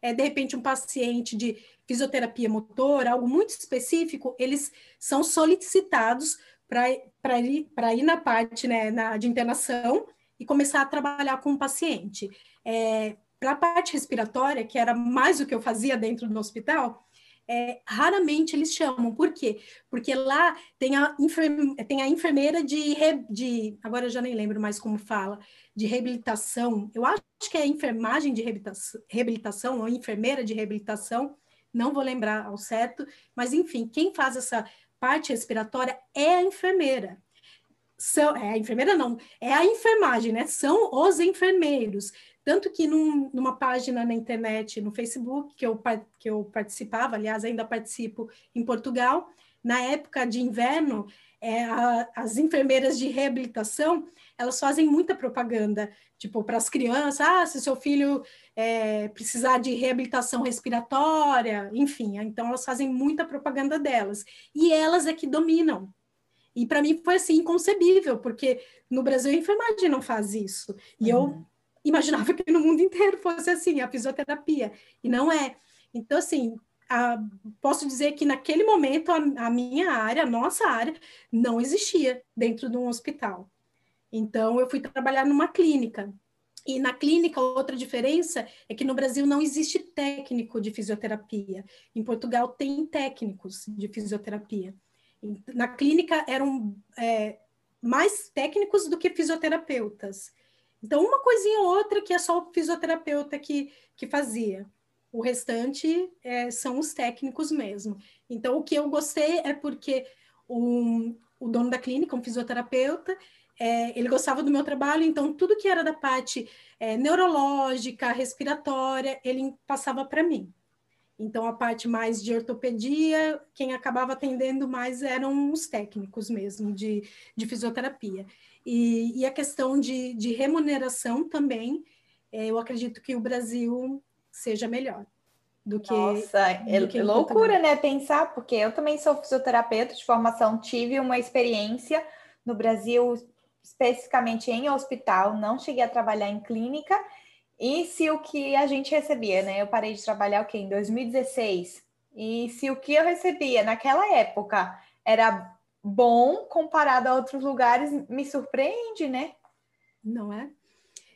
é, de repente, um paciente de fisioterapia motor, algo muito específico, eles são solicitados para ir, ir na parte né, na, de internação e começar a trabalhar com o paciente. É, para a parte respiratória, que era mais o que eu fazia dentro do hospital, é, raramente eles chamam. Por quê? Porque lá tem a, tem a enfermeira de, de. Agora eu já nem lembro mais como fala, de reabilitação. Eu acho que é enfermagem de reabilitação, reabilitação ou enfermeira de reabilitação, não vou lembrar ao certo, mas enfim, quem faz essa parte respiratória é a enfermeira. São, é a enfermeira não, é a enfermagem, né? São os enfermeiros. Tanto que num, numa página na internet, no Facebook, que eu, que eu participava, aliás, ainda participo em Portugal, na época de inverno, é, a, as enfermeiras de reabilitação, elas fazem muita propaganda, tipo, para as crianças, ah, se seu filho é, precisar de reabilitação respiratória, enfim, então elas fazem muita propaganda delas, e elas é que dominam. E para mim foi assim, inconcebível, porque no Brasil a enfermagem não faz isso, e uhum. eu imaginava que no mundo inteiro fosse assim, a fisioterapia, e não é. Então, assim, a, posso dizer que naquele momento a, a, minha área, a nossa área, não existia dentro de um hospital. Então, eu fui trabalhar numa clínica. E na clínica, outra diferença é que no Brasil não existe técnico de fisioterapia. Em Portugal, tem técnicos de fisioterapia. Na clínica, eram é, mais técnicos do que fisioterapeutas. Então, uma coisinha ou outra que é só o fisioterapeuta que, que fazia. O restante é, são os técnicos mesmo. Então, o que eu gostei é porque o, o dono da clínica, um fisioterapeuta, é, ele gostava do meu trabalho, então tudo que era da parte é, neurológica, respiratória, ele passava para mim. Então, a parte mais de ortopedia, quem acabava atendendo mais eram os técnicos mesmo, de, de fisioterapia. E, e a questão de, de remuneração também, é, eu acredito que o Brasil seja melhor do que. Nossa, é, do que loucura, né? Pensar, porque eu também sou fisioterapeuta de formação, tive uma experiência no Brasil, especificamente em hospital, não cheguei a trabalhar em clínica. E se o que a gente recebia, né? Eu parei de trabalhar o quê? Em 2016. E se o que eu recebia naquela época era bom comparado a outros lugares, me surpreende, né? Não é?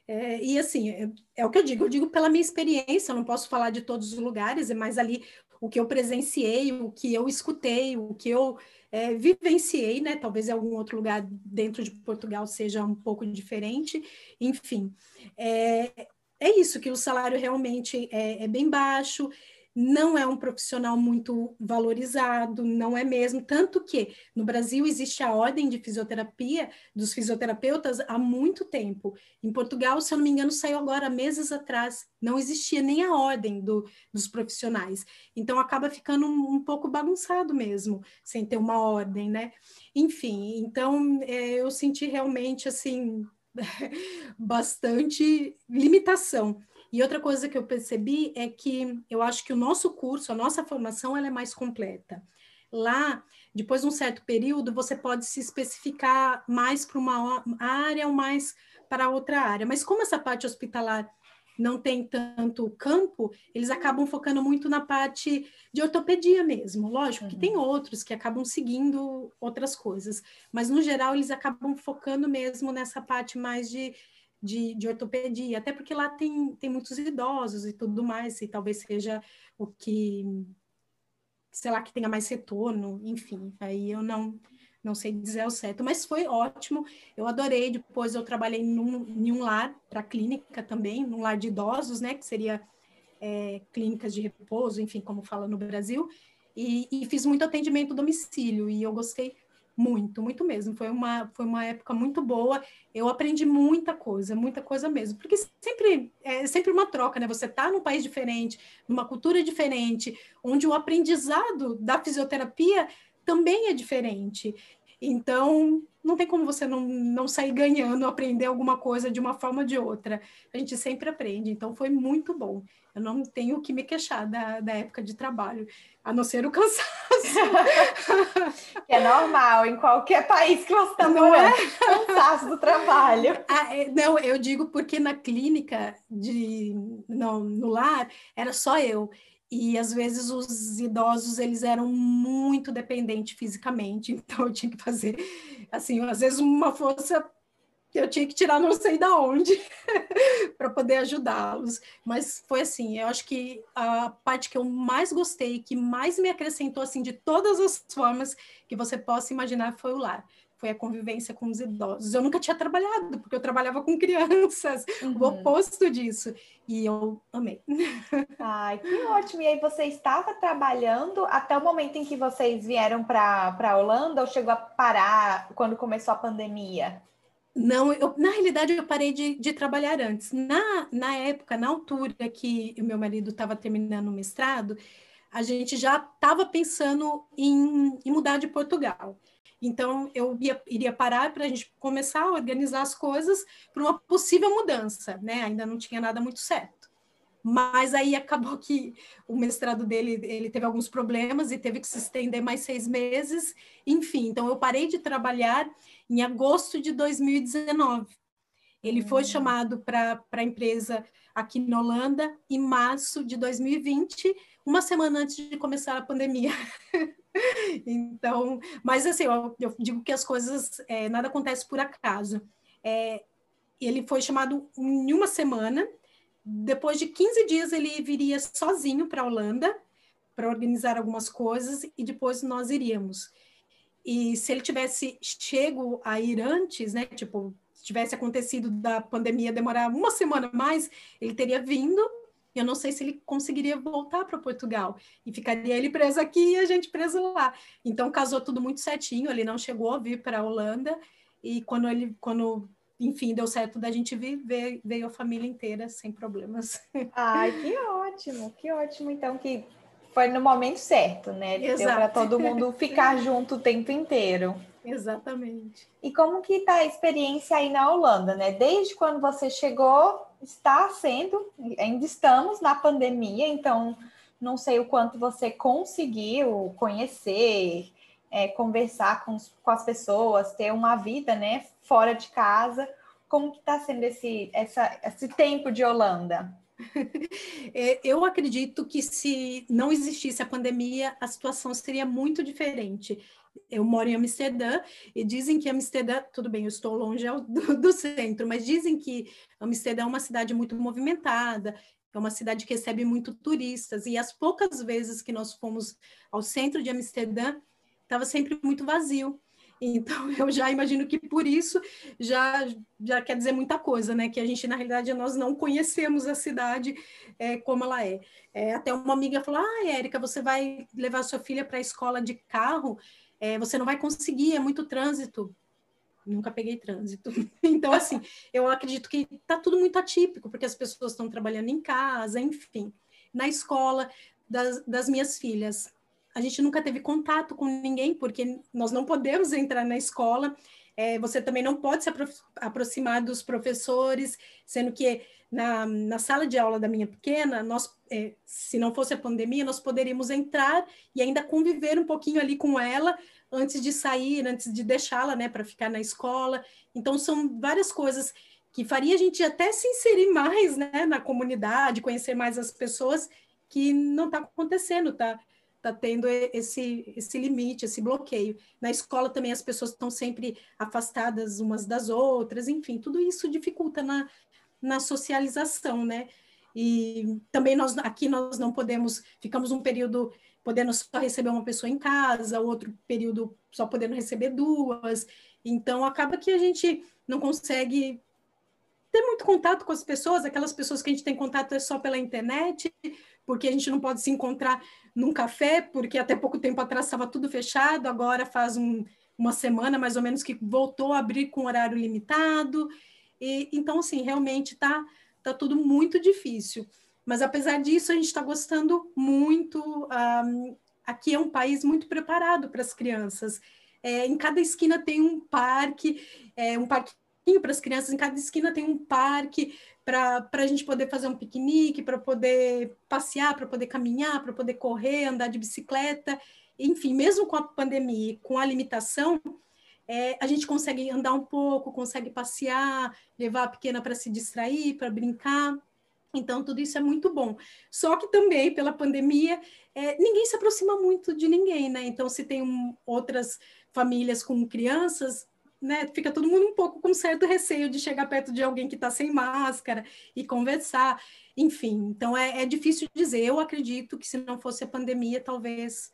É, e assim, é, é, o que eu digo, eu digo pela minha experiência, eu não posso falar de todos os lugares, mais ali o que eu presenciei, o que eu escutei, o que eu é, vivenciei, né? Talvez em algum outro lugar dentro de Portugal seja um pouco diferente, enfim. É, é isso, que o salário realmente é, é bem baixo, não é um profissional muito valorizado, não é mesmo. Tanto que no Brasil existe a ordem de fisioterapia dos fisioterapeutas há muito tempo. Em Portugal, se eu não me engano, saiu agora meses atrás. Não existia nem a ordem do, dos profissionais. Então acaba ficando um, um, pouco bagunçado mesmo, sem ter uma ordem, né? Enfim, então é, eu senti realmente assim <laughs> bastante limitação. E outra coisa que eu percebi é que eu acho que o nosso curso, a nossa formação, ela é mais completa. Lá, depois de um certo período, você pode se especificar mais para uma área ou mais para outra área. Mas como essa parte hospitalar não tem tanto campo, eles acabam focando muito na parte de ortopedia mesmo. Lógico que tem uhum. outros que acabam seguindo outras coisas, mas no geral eles acabam focando mesmo nessa parte mais de de, de ortopedia, até porque lá tem, tem muitos idosos e tudo mais, e talvez seja o que, sei lá, que tenha mais retorno, enfim, aí eu não, não sei dizer ao certo, mas foi ótimo, eu adorei, depois eu trabalhei num, em um lar para clínica também, num lar de idosos, né, que seria é, clínicas de repouso, enfim, como fala no Brasil, e, e fiz muito atendimento domicílio, e eu gostei muito, muito mesmo. Foi uma, foi uma época muito boa. Eu aprendi muita coisa, muita coisa mesmo. Porque sempre é sempre uma troca, né? Você está num país diferente, numa cultura diferente, onde o aprendizado da fisioterapia também é diferente. Então, não tem como você não, não sair ganhando, aprender alguma coisa de uma forma ou de outra. A gente sempre aprende, então foi muito bom. Eu não tenho o que me queixar da, da época de trabalho, a não ser o cansaço. <laughs> é normal em qualquer país que você está morando, é? cansaço do trabalho. <laughs> Ah, é, não, eu digo porque na clínica, de, no, no lar, era só eu. E às vezes os idosos eles eram muito dependentes fisicamente, <laughs> então eu tinha que fazer assim, às vezes uma força eu tinha que tirar não sei da onde <laughs> para poder ajudá-los. Mas foi assim, eu acho que a parte que eu mais gostei, que mais me acrescentou assim de todas as formas que você possa imaginar foi o lar foi a convivência com os idosos. Eu nunca tinha trabalhado, porque eu trabalhava com crianças, uhum. o oposto disso. E eu amei. <laughs> Ai, que ótimo! E aí você estava trabalhando até o momento em que vocês vieram para a Holanda ou chegou a parar quando começou a pandemia? Não, eu, na realidade eu parei de, de trabalhar antes. Na, na época, na altura que o meu marido estava terminando o mestrado, a gente já estava pensando em, em mudar de Portugal. Então, eu ia, iria parar para a gente começar a organizar as coisas para uma possível mudança, né? Ainda não tinha nada muito certo. Mas aí acabou que o mestrado dele ele teve alguns problemas e teve que se estender mais seis meses. Enfim, então eu parei de trabalhar em agosto de 2019. Ele foi hum. chamado para a empresa aqui na Holanda em março de 2020, uma semana antes de começar a pandemia. <laughs> então, mas assim, eu, eu, digo que as coisas, é, nada acontece por acaso. É, ele foi chamado em uma semana, depois de 15 dias ele viria sozinho para a Holanda para organizar algumas coisas e depois nós iríamos. E se ele tivesse chego a ir antes, né, tipo, tivesse acontecido da pandemia demorar uma semana mais, ele teria vindo eu não sei se ele conseguiria voltar para Portugal e ficaria ele preso aqui e a gente preso lá. Então casou tudo muito certinho, ele não chegou a vir para a Holanda e quando ele, quando enfim, deu certo da gente vir, veio, a família inteira sem problemas. <laughs> Ai, que ótimo, que ótimo, então, que foi no momento certo, né? Exato. Deu para todo mundo <laughs> ficar junto o tempo inteiro. Exatamente. E como que está a experiência aí na Holanda, né? Desde quando você chegou, está sendo, ainda estamos na pandemia, então não sei o quanto você conseguiu conhecer, é, conversar com, com as pessoas, ter uma vida, né, fora de casa. Como que está sendo esse, essa, esse tempo de Holanda? <laughs> É, eu acredito que se não existisse a pandemia, a situação seria muito diferente. Eu moro em Amsterdã e dizem que Amsterdã, tudo bem, eu estou longe do, do centro, mas dizem que Amsterdã é uma cidade muito movimentada, é uma cidade que recebe muito turistas, e as poucas vezes que nós fomos ao centro de Amsterdã, estava sempre muito vazio. <laughs> Então, eu já imagino que por isso já, já quer dizer muita coisa, né? Que a gente, na realidade, nós não conhecemos a cidade é, como ela é. é. Até uma amiga falou: Ah, Érica, você vai levar sua filha para a escola de carro, é, você não vai conseguir, é muito trânsito. Nunca peguei trânsito. <laughs> Então, assim, eu acredito que está tudo muito atípico, porque as pessoas estão trabalhando em casa, enfim. Na escola das, das minhas filhas, a gente nunca teve contato com ninguém, porque nós não podemos entrar na escola, é, você também não pode se apro aproximar dos professores, sendo que na, na sala de aula da minha pequena, nós, é, se não fosse a pandemia, nós poderíamos entrar e ainda conviver um pouquinho ali com ela antes de sair, antes de deixá-la, né, para ficar na escola. Então, são várias coisas que faria a gente até se inserir mais, né, na comunidade, conhecer mais as pessoas, que não está acontecendo, tá? está tendo esse, esse limite, esse bloqueio. Na escola também as pessoas estão sempre afastadas umas das outras, enfim, tudo isso dificulta na, na socialização, né? E também nós aqui nós não podemos, ficamos um período podendo só receber uma pessoa em casa, outro período só podendo receber duas. Então acaba que a gente não consegue ter muito contato com as pessoas, aquelas pessoas que a gente tem contato é só pela internet, porque a gente não pode se encontrar num café, porque até pouco tempo atrás estava tudo fechado, agora faz um, uma semana mais ou menos que voltou a abrir com horário limitado. E, então, assim, realmente está tá tudo muito difícil. Mas apesar disso, a gente está gostando muito. Um, aqui é um país muito preparado para as crianças. É, em cada esquina tem um parque, é, um parque para as crianças, em cada esquina tem um parque para a gente poder fazer um piquenique, para poder passear, para poder caminhar, para poder correr, andar de bicicleta. Enfim, mesmo com a pandemia, com a limitação, é, a gente consegue andar um pouco, consegue passear, levar a pequena para se distrair, para brincar. Então, tudo isso é muito bom. Só que também, pela pandemia, é, ninguém se aproxima muito de ninguém, né? Então, se tem um, outras famílias com crianças, né, fica todo mundo um pouco com certo receio de chegar perto de alguém que está sem máscara e conversar, enfim. Então é, é, difícil dizer. Eu acredito que se não fosse a pandemia, talvez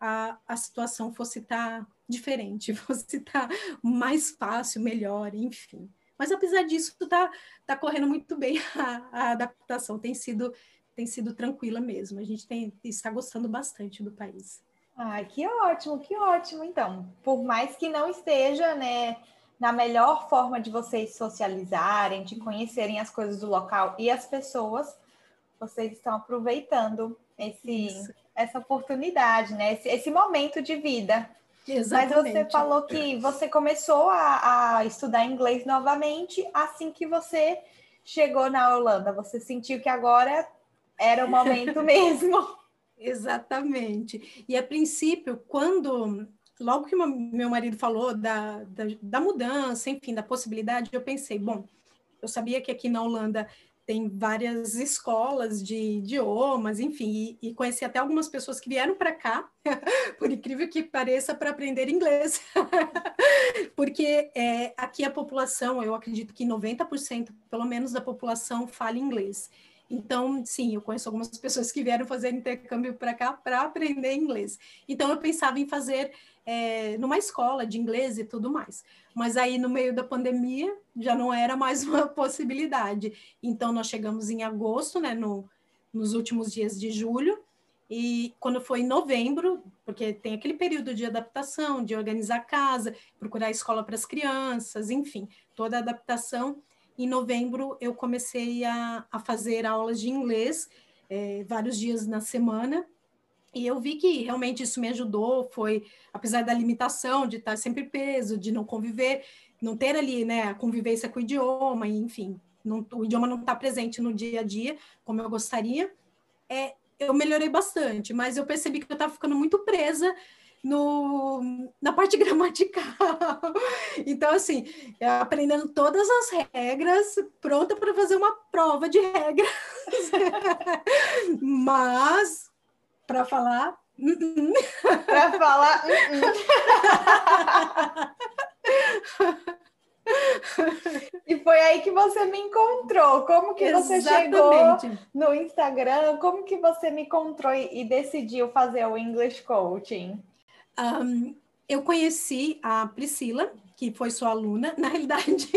a, a situação fosse estar tá diferente, <laughs> fosse estar tá mais fácil, melhor, enfim. Mas apesar disso, está tá correndo muito bem <laughs> a, a, adaptação, tem sido, tem sido tranquila mesmo. A gente tem, está gostando bastante do país. Ai, que ótimo, que ótimo. Então, por mais que não esteja, né, na melhor forma de vocês socializarem, de conhecerem as coisas do local e as pessoas, vocês estão aproveitando esse, essa oportunidade, né? Esse, esse momento de vida. Exatamente. Mas você falou que você começou a, a estudar inglês novamente assim que você chegou na Holanda. Você sentiu que agora era o momento <laughs> mesmo. Exatamente. E a princípio, quando logo que meu marido falou da, da, da, mudança, enfim, da possibilidade, eu pensei, bom, eu sabia que aqui na Holanda tem várias escolas de idiomas, enfim, e, e conheci até algumas pessoas que vieram para cá, <laughs> por incrível que pareça, para aprender inglês. <laughs> Porque é, aqui a população, eu acredito que 90%, pelo menos, da população fala inglês. Então, sim, eu conheço algumas pessoas que vieram fazer intercâmbio para cá para aprender inglês. Então, eu pensava em fazer é, numa escola de inglês e tudo mais. Mas aí, no meio da pandemia, já não era mais <laughs> uma possibilidade. Então, nós chegamos em agosto, né, no, nos últimos dias de julho, e quando foi em novembro, porque tem aquele período de adaptação, de organizar a casa, procurar escola para as crianças, enfim, toda a adaptação. Em novembro, eu comecei a, a fazer aulas de inglês, é, vários dias na semana, e eu vi que realmente isso me ajudou, foi, apesar da limitação de estar sempre preso, de não conviver, não ter ali, né, a convivência com o idioma, enfim, não, o idioma não está presente no dia a dia, como eu gostaria, é, eu melhorei bastante, mas eu percebi que eu estava ficando muito presa no, na parte <laughs> gramatical. Então, assim, aprendendo todas as regras, pronta para fazer uma prova de regras. <laughs> mas, para falar. Uh-uh. para falar. Uh-uh. e foi aí que você me encontrou. Como que você Exatamente. chegou no Instagram? Como que você me encontrou e, decidiu fazer o English Coaching? Um, eu conheci a Priscila, que foi sua aluna. <laughs> Na realidade,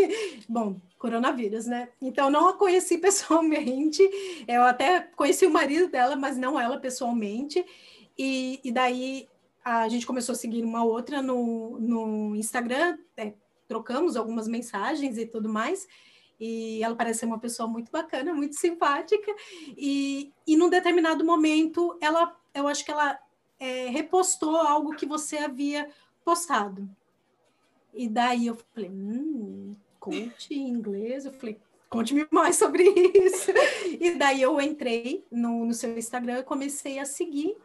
bom, coronavírus, né? Então, não a conheci <laughs> pessoalmente. Eu até conheci o marido dela, mas não ela pessoalmente. E, e daí a gente começou a seguir uma outra no, no Instagram, é, trocamos algumas mensagens e tudo mais. E ela parece ser uma pessoa muito bacana, muito simpática. E, e num determinado momento, ela, eu acho que ela é, repostou algo que você havia postado. E daí eu falei, hum, coach em inglês. Eu falei, conte-me mais sobre isso. <laughs> e daí eu entrei no, no seu Instagram, comecei a seguir.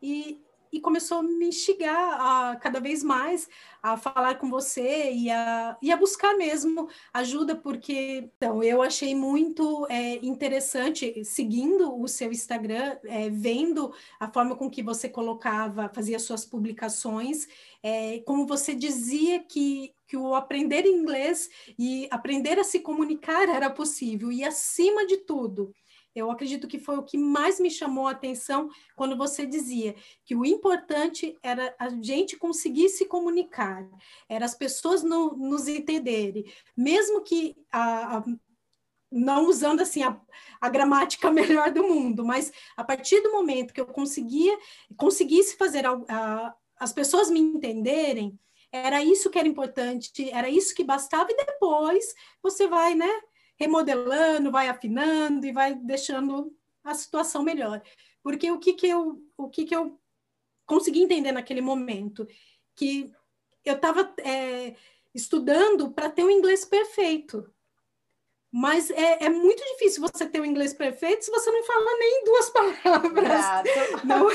E, e começou a me instigar a cada vez mais a falar com você e a, e a buscar mesmo ajuda, porque então, eu achei muito é, interessante, seguindo o seu Instagram, é, vendo a forma com que você colocava, fazia suas publicações, é, como você dizia que, que o aprender inglês e aprender a se comunicar era possível, e acima de tudo, eu acredito que foi o que mais me chamou a atenção quando você dizia que o importante era a gente conseguir se comunicar, era as pessoas no, nos entenderem, mesmo que a, a não usando assim a, a, gramática <laughs> melhor do mundo, mas a partir do momento que eu conseguia conseguisse fazer a, a, as pessoas me entenderem, era isso que era importante, era isso que bastava e depois você vai, né, remodelando, vai afinando e vai deixando a situação melhor. Porque o que que eu, o que que eu consegui entender naquele momento? Que eu estava é, estudando para ter um inglês perfeito. Mas é, é, muito difícil você ter um inglês perfeito se você não fala nem duas <laughs> palavras. Não.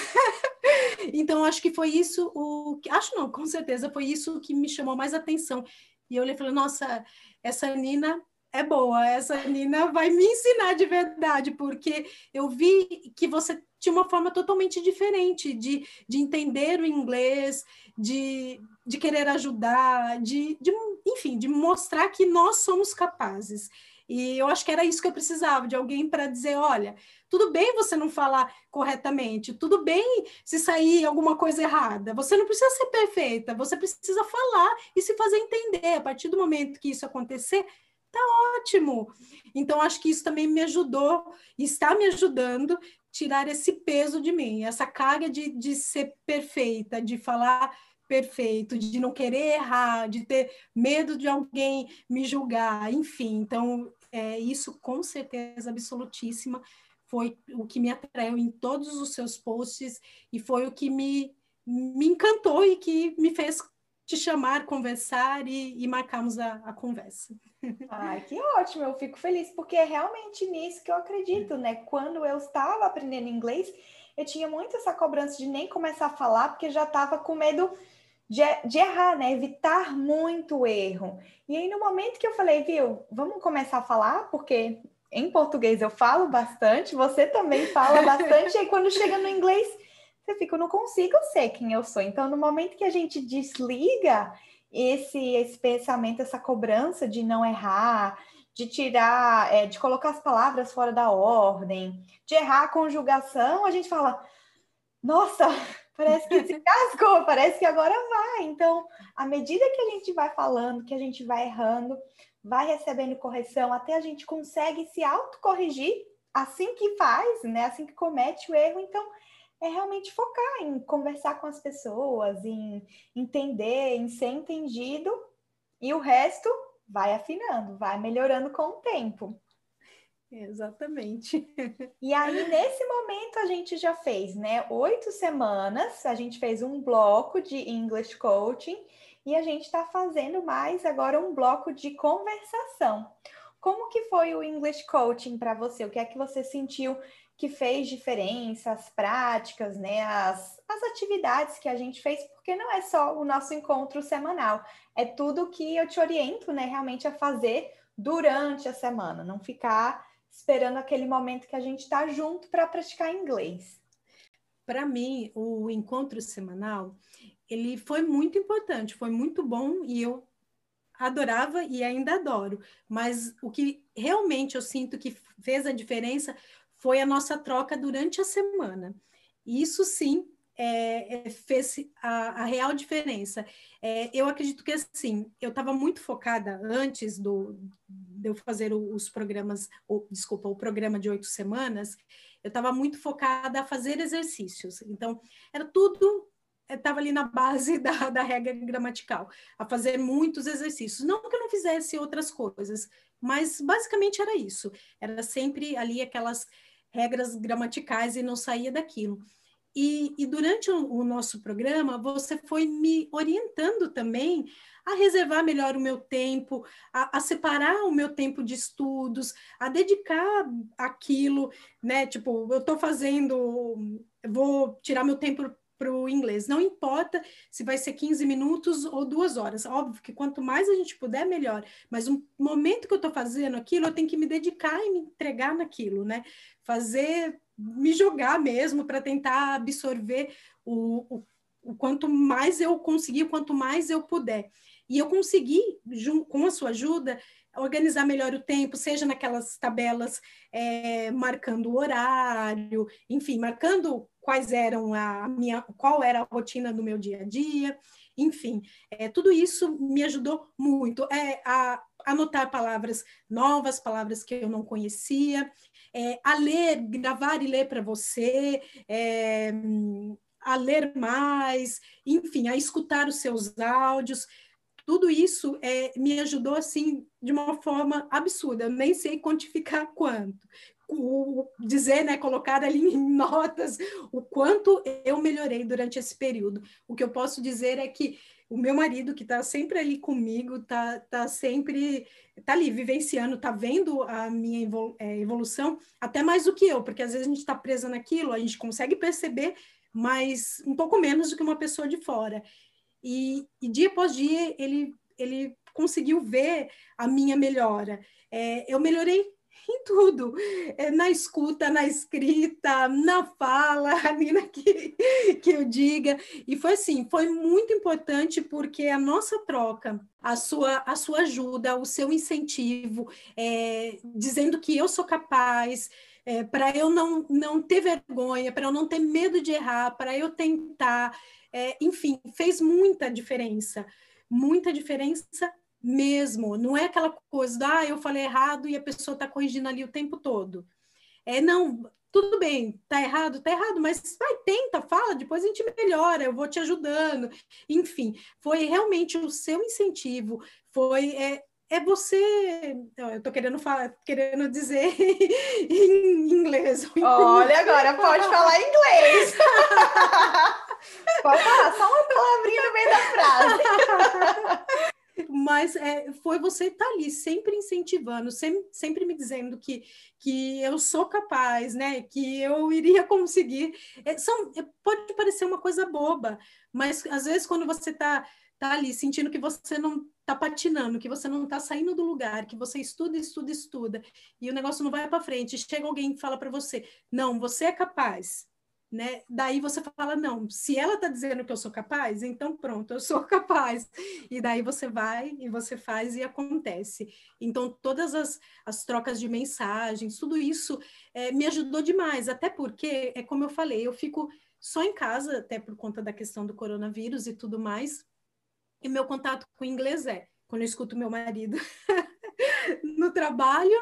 <laughs> então, acho que foi isso o. Acho não, com certeza foi isso que me chamou mais atenção. E eu olhei e falei, nossa, essa Nina é boa, essa Nina vai me ensinar de verdade, porque eu vi que você tinha uma forma totalmente diferente de, de entender o inglês, de, de querer ajudar, de, de, enfim, de mostrar que nós somos capazes. E eu acho que era isso que eu precisava, de alguém para dizer, olha, tudo bem você não falar corretamente, tudo bem se sair alguma coisa errada, você não precisa ser perfeita, você precisa falar e se fazer entender. A partir do momento que isso acontecer, tá ótimo. Então, acho que isso também me ajudou, está me ajudando tirar esse peso de mim, essa carga de, de ser perfeita, de falar perfeito, de não querer errar, de ter medo de alguém me julgar, enfim. Então, é, isso com certeza absolutíssima foi o que me atraiu em todos os seus posts e foi o que me, me encantou e que me fez te chamar, conversar e, e marcarmos a, a, conversa. Ai, que ótimo, eu fico feliz, porque é realmente nisso que eu acredito, né? Quando eu estava aprendendo inglês, eu tinha muito essa cobrança de nem começar a falar, porque já estava com medo de, de, errar, né? Evitar muito erro. E aí, no momento que eu falei, viu, vamos começar a falar, porque em português eu falo bastante, você também fala bastante, e aí quando chega no inglês você fica, eu não consigo ser quem eu sou. Então, no momento que a gente desliga esse, esse pensamento, essa cobrança de não errar, de tirar, é, de colocar as palavras fora da ordem, de errar a conjugação, a gente fala, nossa, <laughs> parece que se <laughs> cascou, parece que agora vai. Então, à medida que a gente vai falando, que a gente vai errando, vai recebendo correção, até a gente consegue se autocorrigir assim que faz, né? Assim que comete o erro. Então, é realmente focar em conversar com as pessoas, em entender, em ser entendido, e o resto vai afinando, vai melhorando com o tempo. Exatamente. <laughs> E aí, nesse momento, a gente já fez, né, oito semanas, a gente fez um bloco de English Coaching e a gente está fazendo mais agora um bloco de conversação. Como que foi o English Coaching para você? O que é que você sentiu que fez diferença, as práticas, né, as, as atividades que a gente fez, porque não é só o nosso encontro semanal, é tudo que eu te oriento, né, realmente a fazer durante a semana, não ficar esperando aquele momento que a gente está junto para praticar inglês. Para mim, o encontro semanal, ele foi muito importante, foi muito bom e eu adorava e ainda adoro. Mas o que realmente eu sinto que fez a diferença foi a nossa troca durante a semana. Isso sim é, é, fez a, a, real diferença. É, eu acredito que assim, eu estava muito focada antes do, de eu fazer os programas, ou, desculpa, o programa de oito semanas, eu estava muito focada a fazer exercícios. Então, era tudo estava ali na base <laughs> da, da regra gramatical, a fazer muitos exercícios. Não que eu não fizesse outras coisas, mas basicamente era isso. Era sempre ali aquelas regras gramaticais e não saía daquilo. E, e durante o, o, nosso programa, você foi me orientando também a reservar melhor o meu tempo, a, a separar o meu tempo de estudos, a dedicar aquilo, né? Tipo, eu estou fazendo, vou tirar meu tempo para o inglês. Não importa se vai ser 15 minutos ou duas horas. Óbvio que quanto mais a gente puder, melhor. Mas o momento que eu estou fazendo aquilo, eu tenho que me dedicar e me entregar naquilo, né? Fazer, me jogar mesmo para tentar absorver o, o, o, quanto mais eu conseguir, quanto mais eu puder. E eu consegui, com a sua ajuda, organizar melhor o tempo, seja naquelas tabelas é, marcando o horário, enfim, marcando quais eram a minha, qual era a rotina do meu dia a dia, enfim, é, tudo isso me ajudou muito é, a anotar palavras novas, palavras que eu não conhecia, é, a ler, gravar e ler para você, é, a ler mais, enfim, a escutar os seus áudios tudo isso é, me ajudou assim de uma forma absurda. Eu nem sei quantificar quanto. Dizer, né, colocar ali em notas o quanto eu melhorei durante esse período. O que eu posso dizer é que o meu marido, que está sempre ali comigo, está tá sempre tá ali vivenciando, está vendo a minha é, evolução, até mais do que eu, porque às vezes a gente está presa naquilo, a gente consegue perceber, mas um pouco menos do que uma pessoa de fora. E, e dia após dia ele, ele conseguiu ver a minha melhora. É, eu melhorei em tudo, é, na escuta, na escrita, na fala, <laughs> Nina que, que eu diga. E foi assim, foi muito importante porque a nossa troca, a sua, a sua ajuda, o seu incentivo, é, dizendo que eu sou capaz, é, para eu não, não ter vergonha, para eu não ter medo de errar, para eu tentar, é, enfim, fez muita diferença, muita diferença mesmo. Não é aquela coisa, ah, eu falei errado e a pessoa está corrigindo ali o tempo todo. É, não, tudo bem, tá errado, tá errado, mas vai, tenta, fala, depois a gente melhora, eu vou te ajudando. Enfim, foi realmente o seu incentivo, foi é, é você. Eu estou querendo falar, querendo dizer <laughs> em inglês. Olha, agora pode falar inglês. <laughs> pode falar só uma palavrinha no meio da frase. <laughs> Mas é, foi você estar tá ali, sempre incentivando, sempre, sempre me dizendo que, que eu sou capaz, né? Que eu iria conseguir. É, são, é, pode parecer uma coisa boba, mas às vezes quando você está tá ali sentindo que você não está patinando, que você não está saindo do lugar, que você estuda, estuda, estuda, e o negócio não vai para frente, chega alguém e fala para você, não, você é capaz, né? Daí você fala, não, se ela está dizendo que eu sou capaz, então pronto, eu sou <laughs> capaz. E daí você vai e você faz e acontece. Então, todas as, as trocas de mensagens, tudo isso é, me ajudou demais, até porque, é como eu falei, eu fico só em casa, até por conta da questão do coronavírus e tudo mais, e meu contato com o inglês é quando eu escuto meu marido <laughs> no trabalho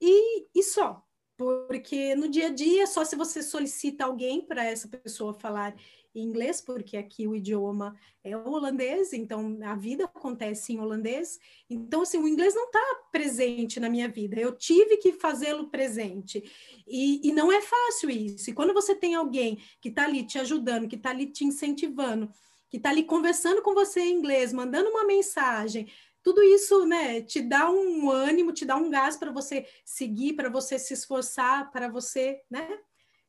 e, e só. Porque no dia a dia, só se você solicita alguém para essa pessoa falar inglês, porque aqui o idioma é o holandês, então a vida acontece em holandês. Então, assim, o inglês não está presente na minha vida, eu tive que fazê-lo presente. E, e não é fácil isso. E quando você tem alguém que está ali te ajudando, que está ali te incentivando, que está ali conversando com você em inglês, mandando uma mensagem, tudo isso, né, te dá um ânimo, te dá um gás para você seguir, para você se esforçar, para você, né,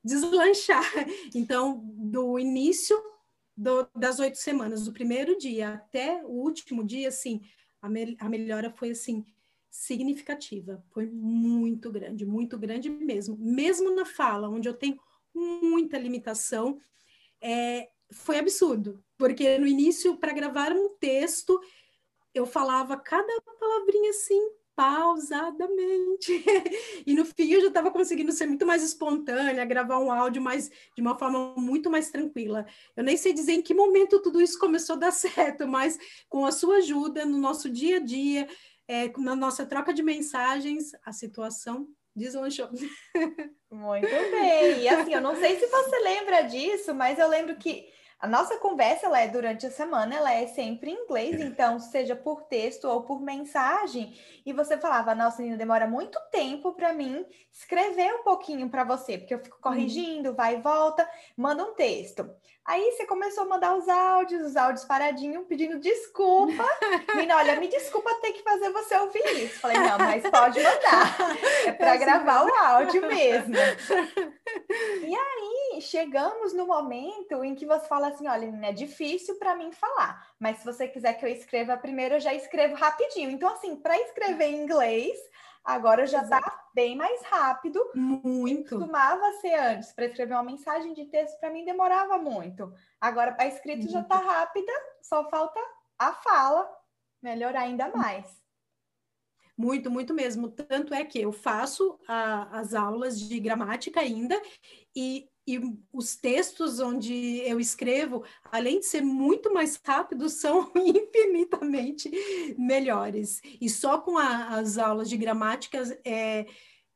deslanchar. <laughs> Então, do início do, das oito semanas, do primeiro dia até o último dia, assim, a, me, a melhora foi, assim, significativa, foi muito grande, muito grande mesmo. Mesmo na fala, onde eu tenho muita limitação, é, foi absurdo, porque no início, para gravar um texto, eu falava cada palavrinha assim, pausadamente. <laughs> e no fim eu já estava conseguindo ser muito mais espontânea, gravar um áudio mais de uma forma muito mais tranquila. Eu nem sei dizer em que momento tudo isso começou a dar <laughs> certo, mas com a sua ajuda no nosso dia a dia, é, na nossa troca de mensagens, a situação deslanchou. <laughs> Muito bem. E assim, eu não sei se você lembra disso, mas eu lembro que a nossa conversa ela é durante a semana, ela é sempre em inglês, então seja por texto ou por mensagem. E você falava, nossa, Nina, demora muito tempo para mim escrever um pouquinho para você, porque eu fico corrigindo, uhum. vai e volta, manda um texto. Aí você começou a mandar os áudios, os áudios paradinho, pedindo desculpa. <laughs> Nina, olha, me desculpa ter que fazer você ouvir isso. Falei, não, mas pode mandar. É para gravar o áudio mesmo. <laughs> E aí, chegamos no momento em que você fala assim: olha, é difícil para mim falar, mas se você quiser que eu escreva primeiro, eu já escrevo rapidinho. Então, assim, para escrever em inglês, agora já está bem mais rápido. Muito. Costumava ser antes, para escrever uma mensagem de texto, para mim demorava muito. Agora, a escrita já está rápida, só falta a fala melhorar ainda mais. Muito, muito mesmo. Tanto é que eu faço a, as aulas de gramática ainda e, e os textos onde eu escrevo, além de ser muito mais rápidos, <laughs> são infinitamente melhores. E só com a, as aulas de gramática é,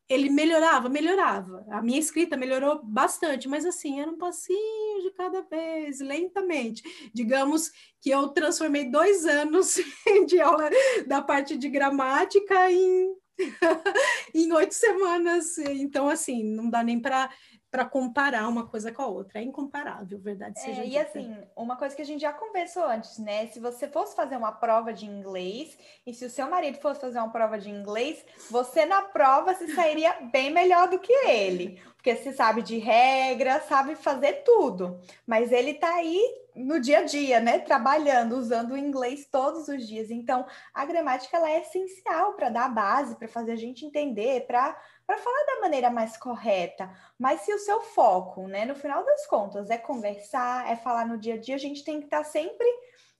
ele melhorava, melhorava. A minha escrita melhorou bastante, mas assim, era um passinho de cada vez, lentamente. Digamos que eu transformei dois anos <laughs> de aula da parte de gramática em, <laughs> em oito semanas. Então, assim, não dá nem para para comparar uma coisa com a outra. É incomparável, verdade é, seja E assim, uma coisa que a gente já conversou antes, né? Se você fosse fazer uma prova de inglês e se o seu marido fosse fazer uma prova de inglês, você na prova se sairia bem melhor do que ele, porque você sabe de regra, sabe fazer tudo. Mas ele tá aí no dia a dia, né? Trabalhando, usando o inglês todos os dias. Então, a gramática ela é essencial para dar a base, para fazer a gente entender, para para falar da maneira mais correta. Mas se o seu foco, né, no final das contas, é conversar, é falar no dia a dia, a gente tem que estar tá sempre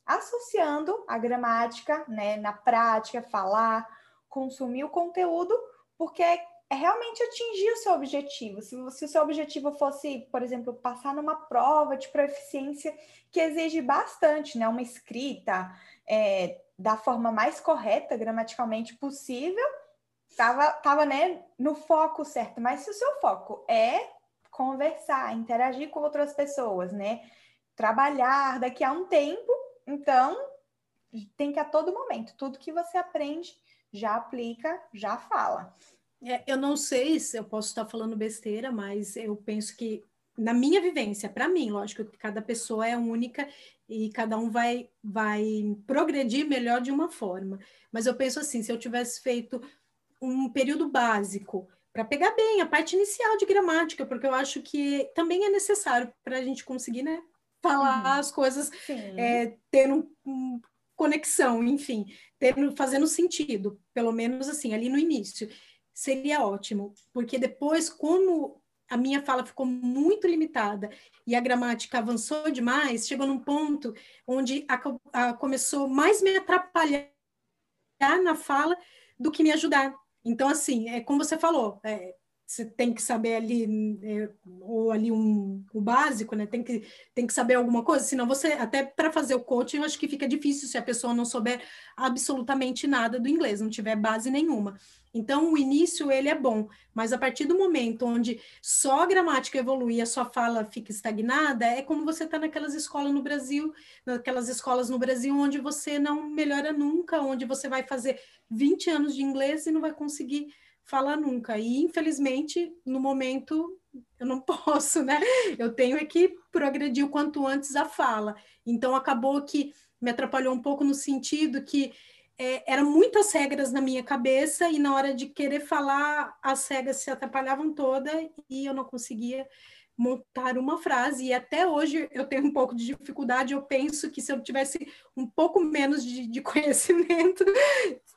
associando a gramática, né, na prática, falar, consumir o conteúdo, porque é, é realmente atingir o seu objetivo. Se, se, o seu objetivo fosse, por exemplo, passar numa prova de proficiência que exige bastante, né, uma escrita é, da forma mais correta gramaticalmente possível, tava, tava né, no foco certo. Mas se o seu foco é conversar, interagir com outras pessoas, né? Trabalhar daqui a um tempo, então tem que a todo momento, tudo que você aprende, já aplica, já fala. É, eu não sei se eu posso estar falando besteira, mas eu penso que na minha vivência, para mim, lógico que cada pessoa é única e cada um vai vai progredir melhor de uma forma. Mas eu penso assim, se eu tivesse feito um período básico para pegar bem a parte inicial de gramática, porque eu acho que também é necessário para a gente conseguir, né, falar uhum. as coisas, é, ter um, conexão, enfim, ter, fazendo sentido, pelo menos assim, ali no início. Seria ótimo, porque depois, como a minha fala ficou muito limitada e a gramática avançou demais, chegou num ponto onde a, a começou mais me atrapalhar na fala do que me ajudar. Então, assim, é como você falou, é, você tem que saber ali, é, ou ali um, o básico, né? Tem que, tem que saber alguma coisa, senão você, até para fazer o coaching, eu acho que fica difícil se a pessoa não souber absolutamente nada do inglês, não tiver base nenhuma. Então, o início ele é bom, mas a partir do momento onde só a gramática evolui a sua fala fica estagnada, é como você está naquelas escolas no Brasil, naquelas escolas no Brasil onde você não melhora nunca, onde você vai fazer 20 anos de inglês e não vai conseguir falar nunca. E, infelizmente, no momento, eu não <laughs> posso, né? Eu tenho é que progredir o quanto antes a fala. Então, acabou que me atrapalhou um pouco no sentido que é, eram muitas regras na minha cabeça e na hora de querer falar, as regras se atrapalhavam toda e eu não conseguia montar uma frase. E até hoje eu tenho um pouco de dificuldade. Eu penso que se eu tivesse um pouco menos de, de <laughs> conhecimento,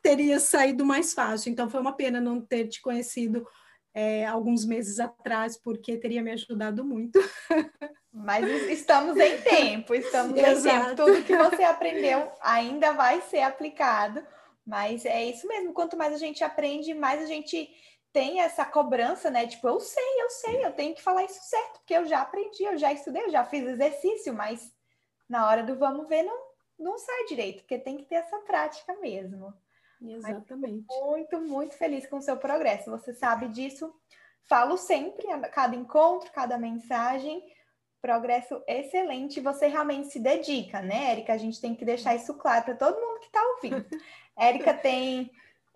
teria saído mais fácil. Então foi uma pena não ter te conhecido é, alguns meses atrás, porque teria me ajudado muito. <laughs> Mas estamos em tempo, estamos em tempo. Tudo que você aprendeu ainda vai ser aplicado. Mas é isso mesmo, quanto mais a gente aprende, mais a gente tem essa cobrança, né? Tipo, eu sei, eu sei, eu tenho que falar isso certo, porque eu já aprendi, eu já estudei, eu já fiz exercício, mas na hora do vamos ver não, não sai direito, porque tem que ter essa prática mesmo. Exatamente. Muito, muito feliz com o seu progresso. Você sabe disso. Falo sempre, a cada encontro, cada mensagem. Progresso excelente. Você realmente se dedica, né, Érica? A gente tem que deixar isso claro para todo mundo que está ouvindo. <laughs> Érica tem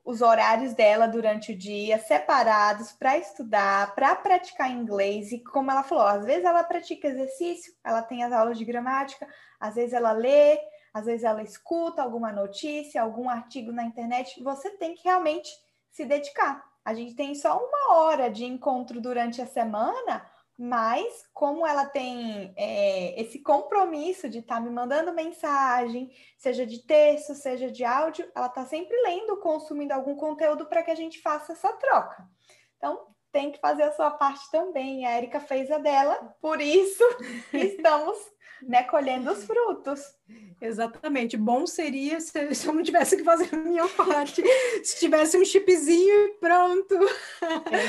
os horários dela durante o dia separados para estudar, para praticar inglês. E como ela falou, às vezes ela pratica exercício, ela tem as aulas de gramática, às vezes ela lê, às vezes ela escuta alguma notícia, algum artigo na internet, você tem que realmente se dedicar. A gente tem só uma hora de encontro durante a semana, mas como ela tem é, esse compromisso de estar tá me mandando mensagem, seja de texto, seja de áudio, ela está sempre lendo, consumindo algum conteúdo para que a gente faça essa troca. Então, tem que fazer a sua parte também. A Erika fez a dela, por isso <laughs> estamos né, colhendo os frutos. Exatamente. Bom seria se, se, eu não tivesse que fazer a minha parte, se tivesse um chipzinho e pronto.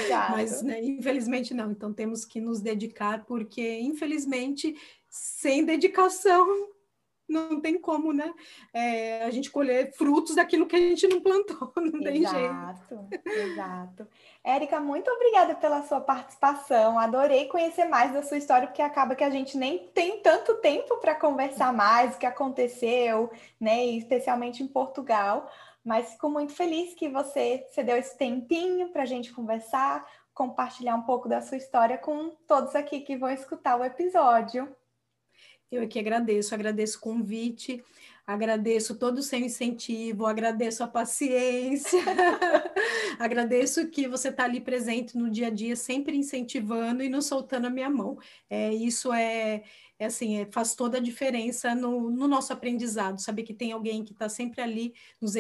Exato. Mas, né, infelizmente, não. Então, temos que nos dedicar, porque, infelizmente, sem dedicação, não tem como, né? É, a gente colher frutos daquilo que a gente não plantou, <laughs> não tem jeito. Exato, exato. Érica, muito obrigada pela sua participação. Adorei conhecer mais da sua história, porque acaba que a gente nem tem tanto tempo para conversar mais o que aconteceu, né? Especialmente em Portugal. Mas fico muito feliz que você cedeu esse tempinho para a gente conversar, compartilhar um pouco da sua história com todos aqui que vão escutar o episódio. Eu aqui agradeço, agradeço o convite, agradeço todo o seu incentivo, agradeço a paciência, <laughs> agradeço que você está ali presente no dia a dia, sempre incentivando e não soltando a minha mão. É, isso é, é assim, é, faz toda a diferença no, no, nosso aprendizado, saber que tem alguém que está sempre ali nos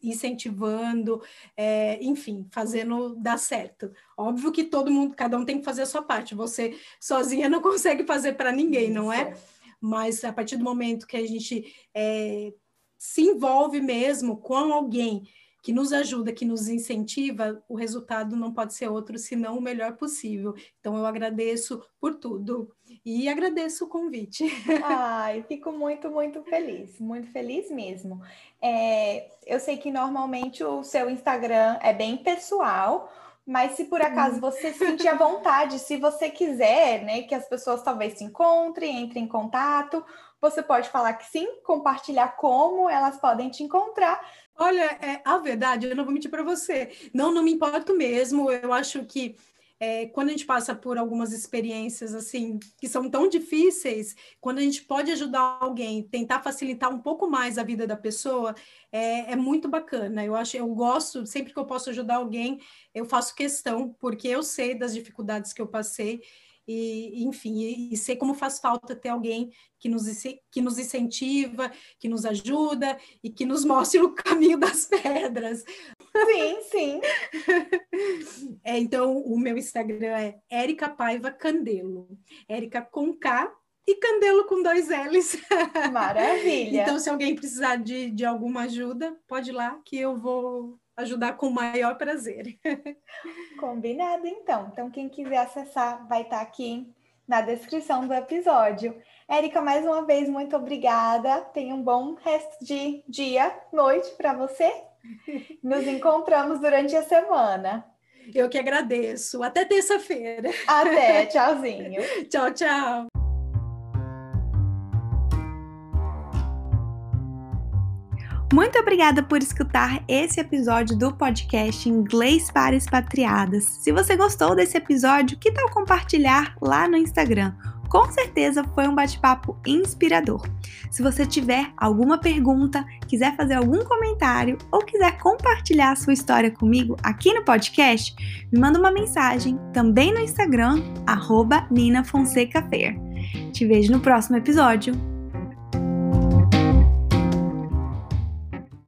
incentivando, é, enfim, fazendo dar certo. Óbvio que todo mundo, cada um tem que fazer a sua parte, você sozinha não consegue fazer para ninguém, não é? Mas a partir do momento que a gente é, se envolve mesmo com alguém que nos ajuda, que nos incentiva, o resultado não pode ser outro senão o melhor possível. Então eu agradeço por tudo e agradeço o convite. <laughs> Ai, fico muito, muito feliz, muito feliz mesmo. É, eu sei que normalmente o seu Instagram é bem pessoal, mas se por acaso você sentir a vontade, se você quiser, né, que as pessoas talvez se encontrem, entrem em contato, você pode falar que sim, compartilhar como elas podem te encontrar. Olha, é, a verdade, eu não vou mentir para você. Não, não me importo mesmo. Eu acho que é, quando a gente passa por algumas experiências assim que são tão difíceis, quando a gente pode ajudar alguém, tentar facilitar um pouco mais a vida da pessoa, é, é, muito bacana. Eu acho, eu gosto sempre que eu posso ajudar alguém, eu faço questão porque eu sei das dificuldades que eu passei e, enfim, e, e sei como faz falta ter alguém que nos, que nos incentiva, que nos ajuda e que nos <laughs> mostre o caminho das pedras. Sim, sim. <laughs> É, então, o meu Instagram é Érica Paiva Candelo. Érica com K e Candelo com dois L's. <laughs> Maravilha. então, se alguém precisar de, de alguma ajuda, pode ir lá que eu vou ajudar com o maior prazer. <laughs> Combinado, então. Então, quem quiser acessar, vai estar aqui na descrição do episódio. Érica, mais uma vez, muito obrigada. Tenha um bom resto de dia, noite para você. <laughs> Nos encontramos durante a semana. Eu que agradeço. Até terça-feira. Até, <laughs> tchauzinho. tchau, tchau. Muito obrigada por escutar esse episódio do podcast Inglês para Expatriadas. Se você gostou desse episódio, que tal compartilhar lá no Instagram? Com certeza foi um bate-papo inspirador. Se você tiver alguma pergunta, quiser fazer algum comentário ou quiser compartilhar sua história comigo aqui no podcast, me manda uma mensagem também no Instagram, arroba. Te vejo no próximo episódio.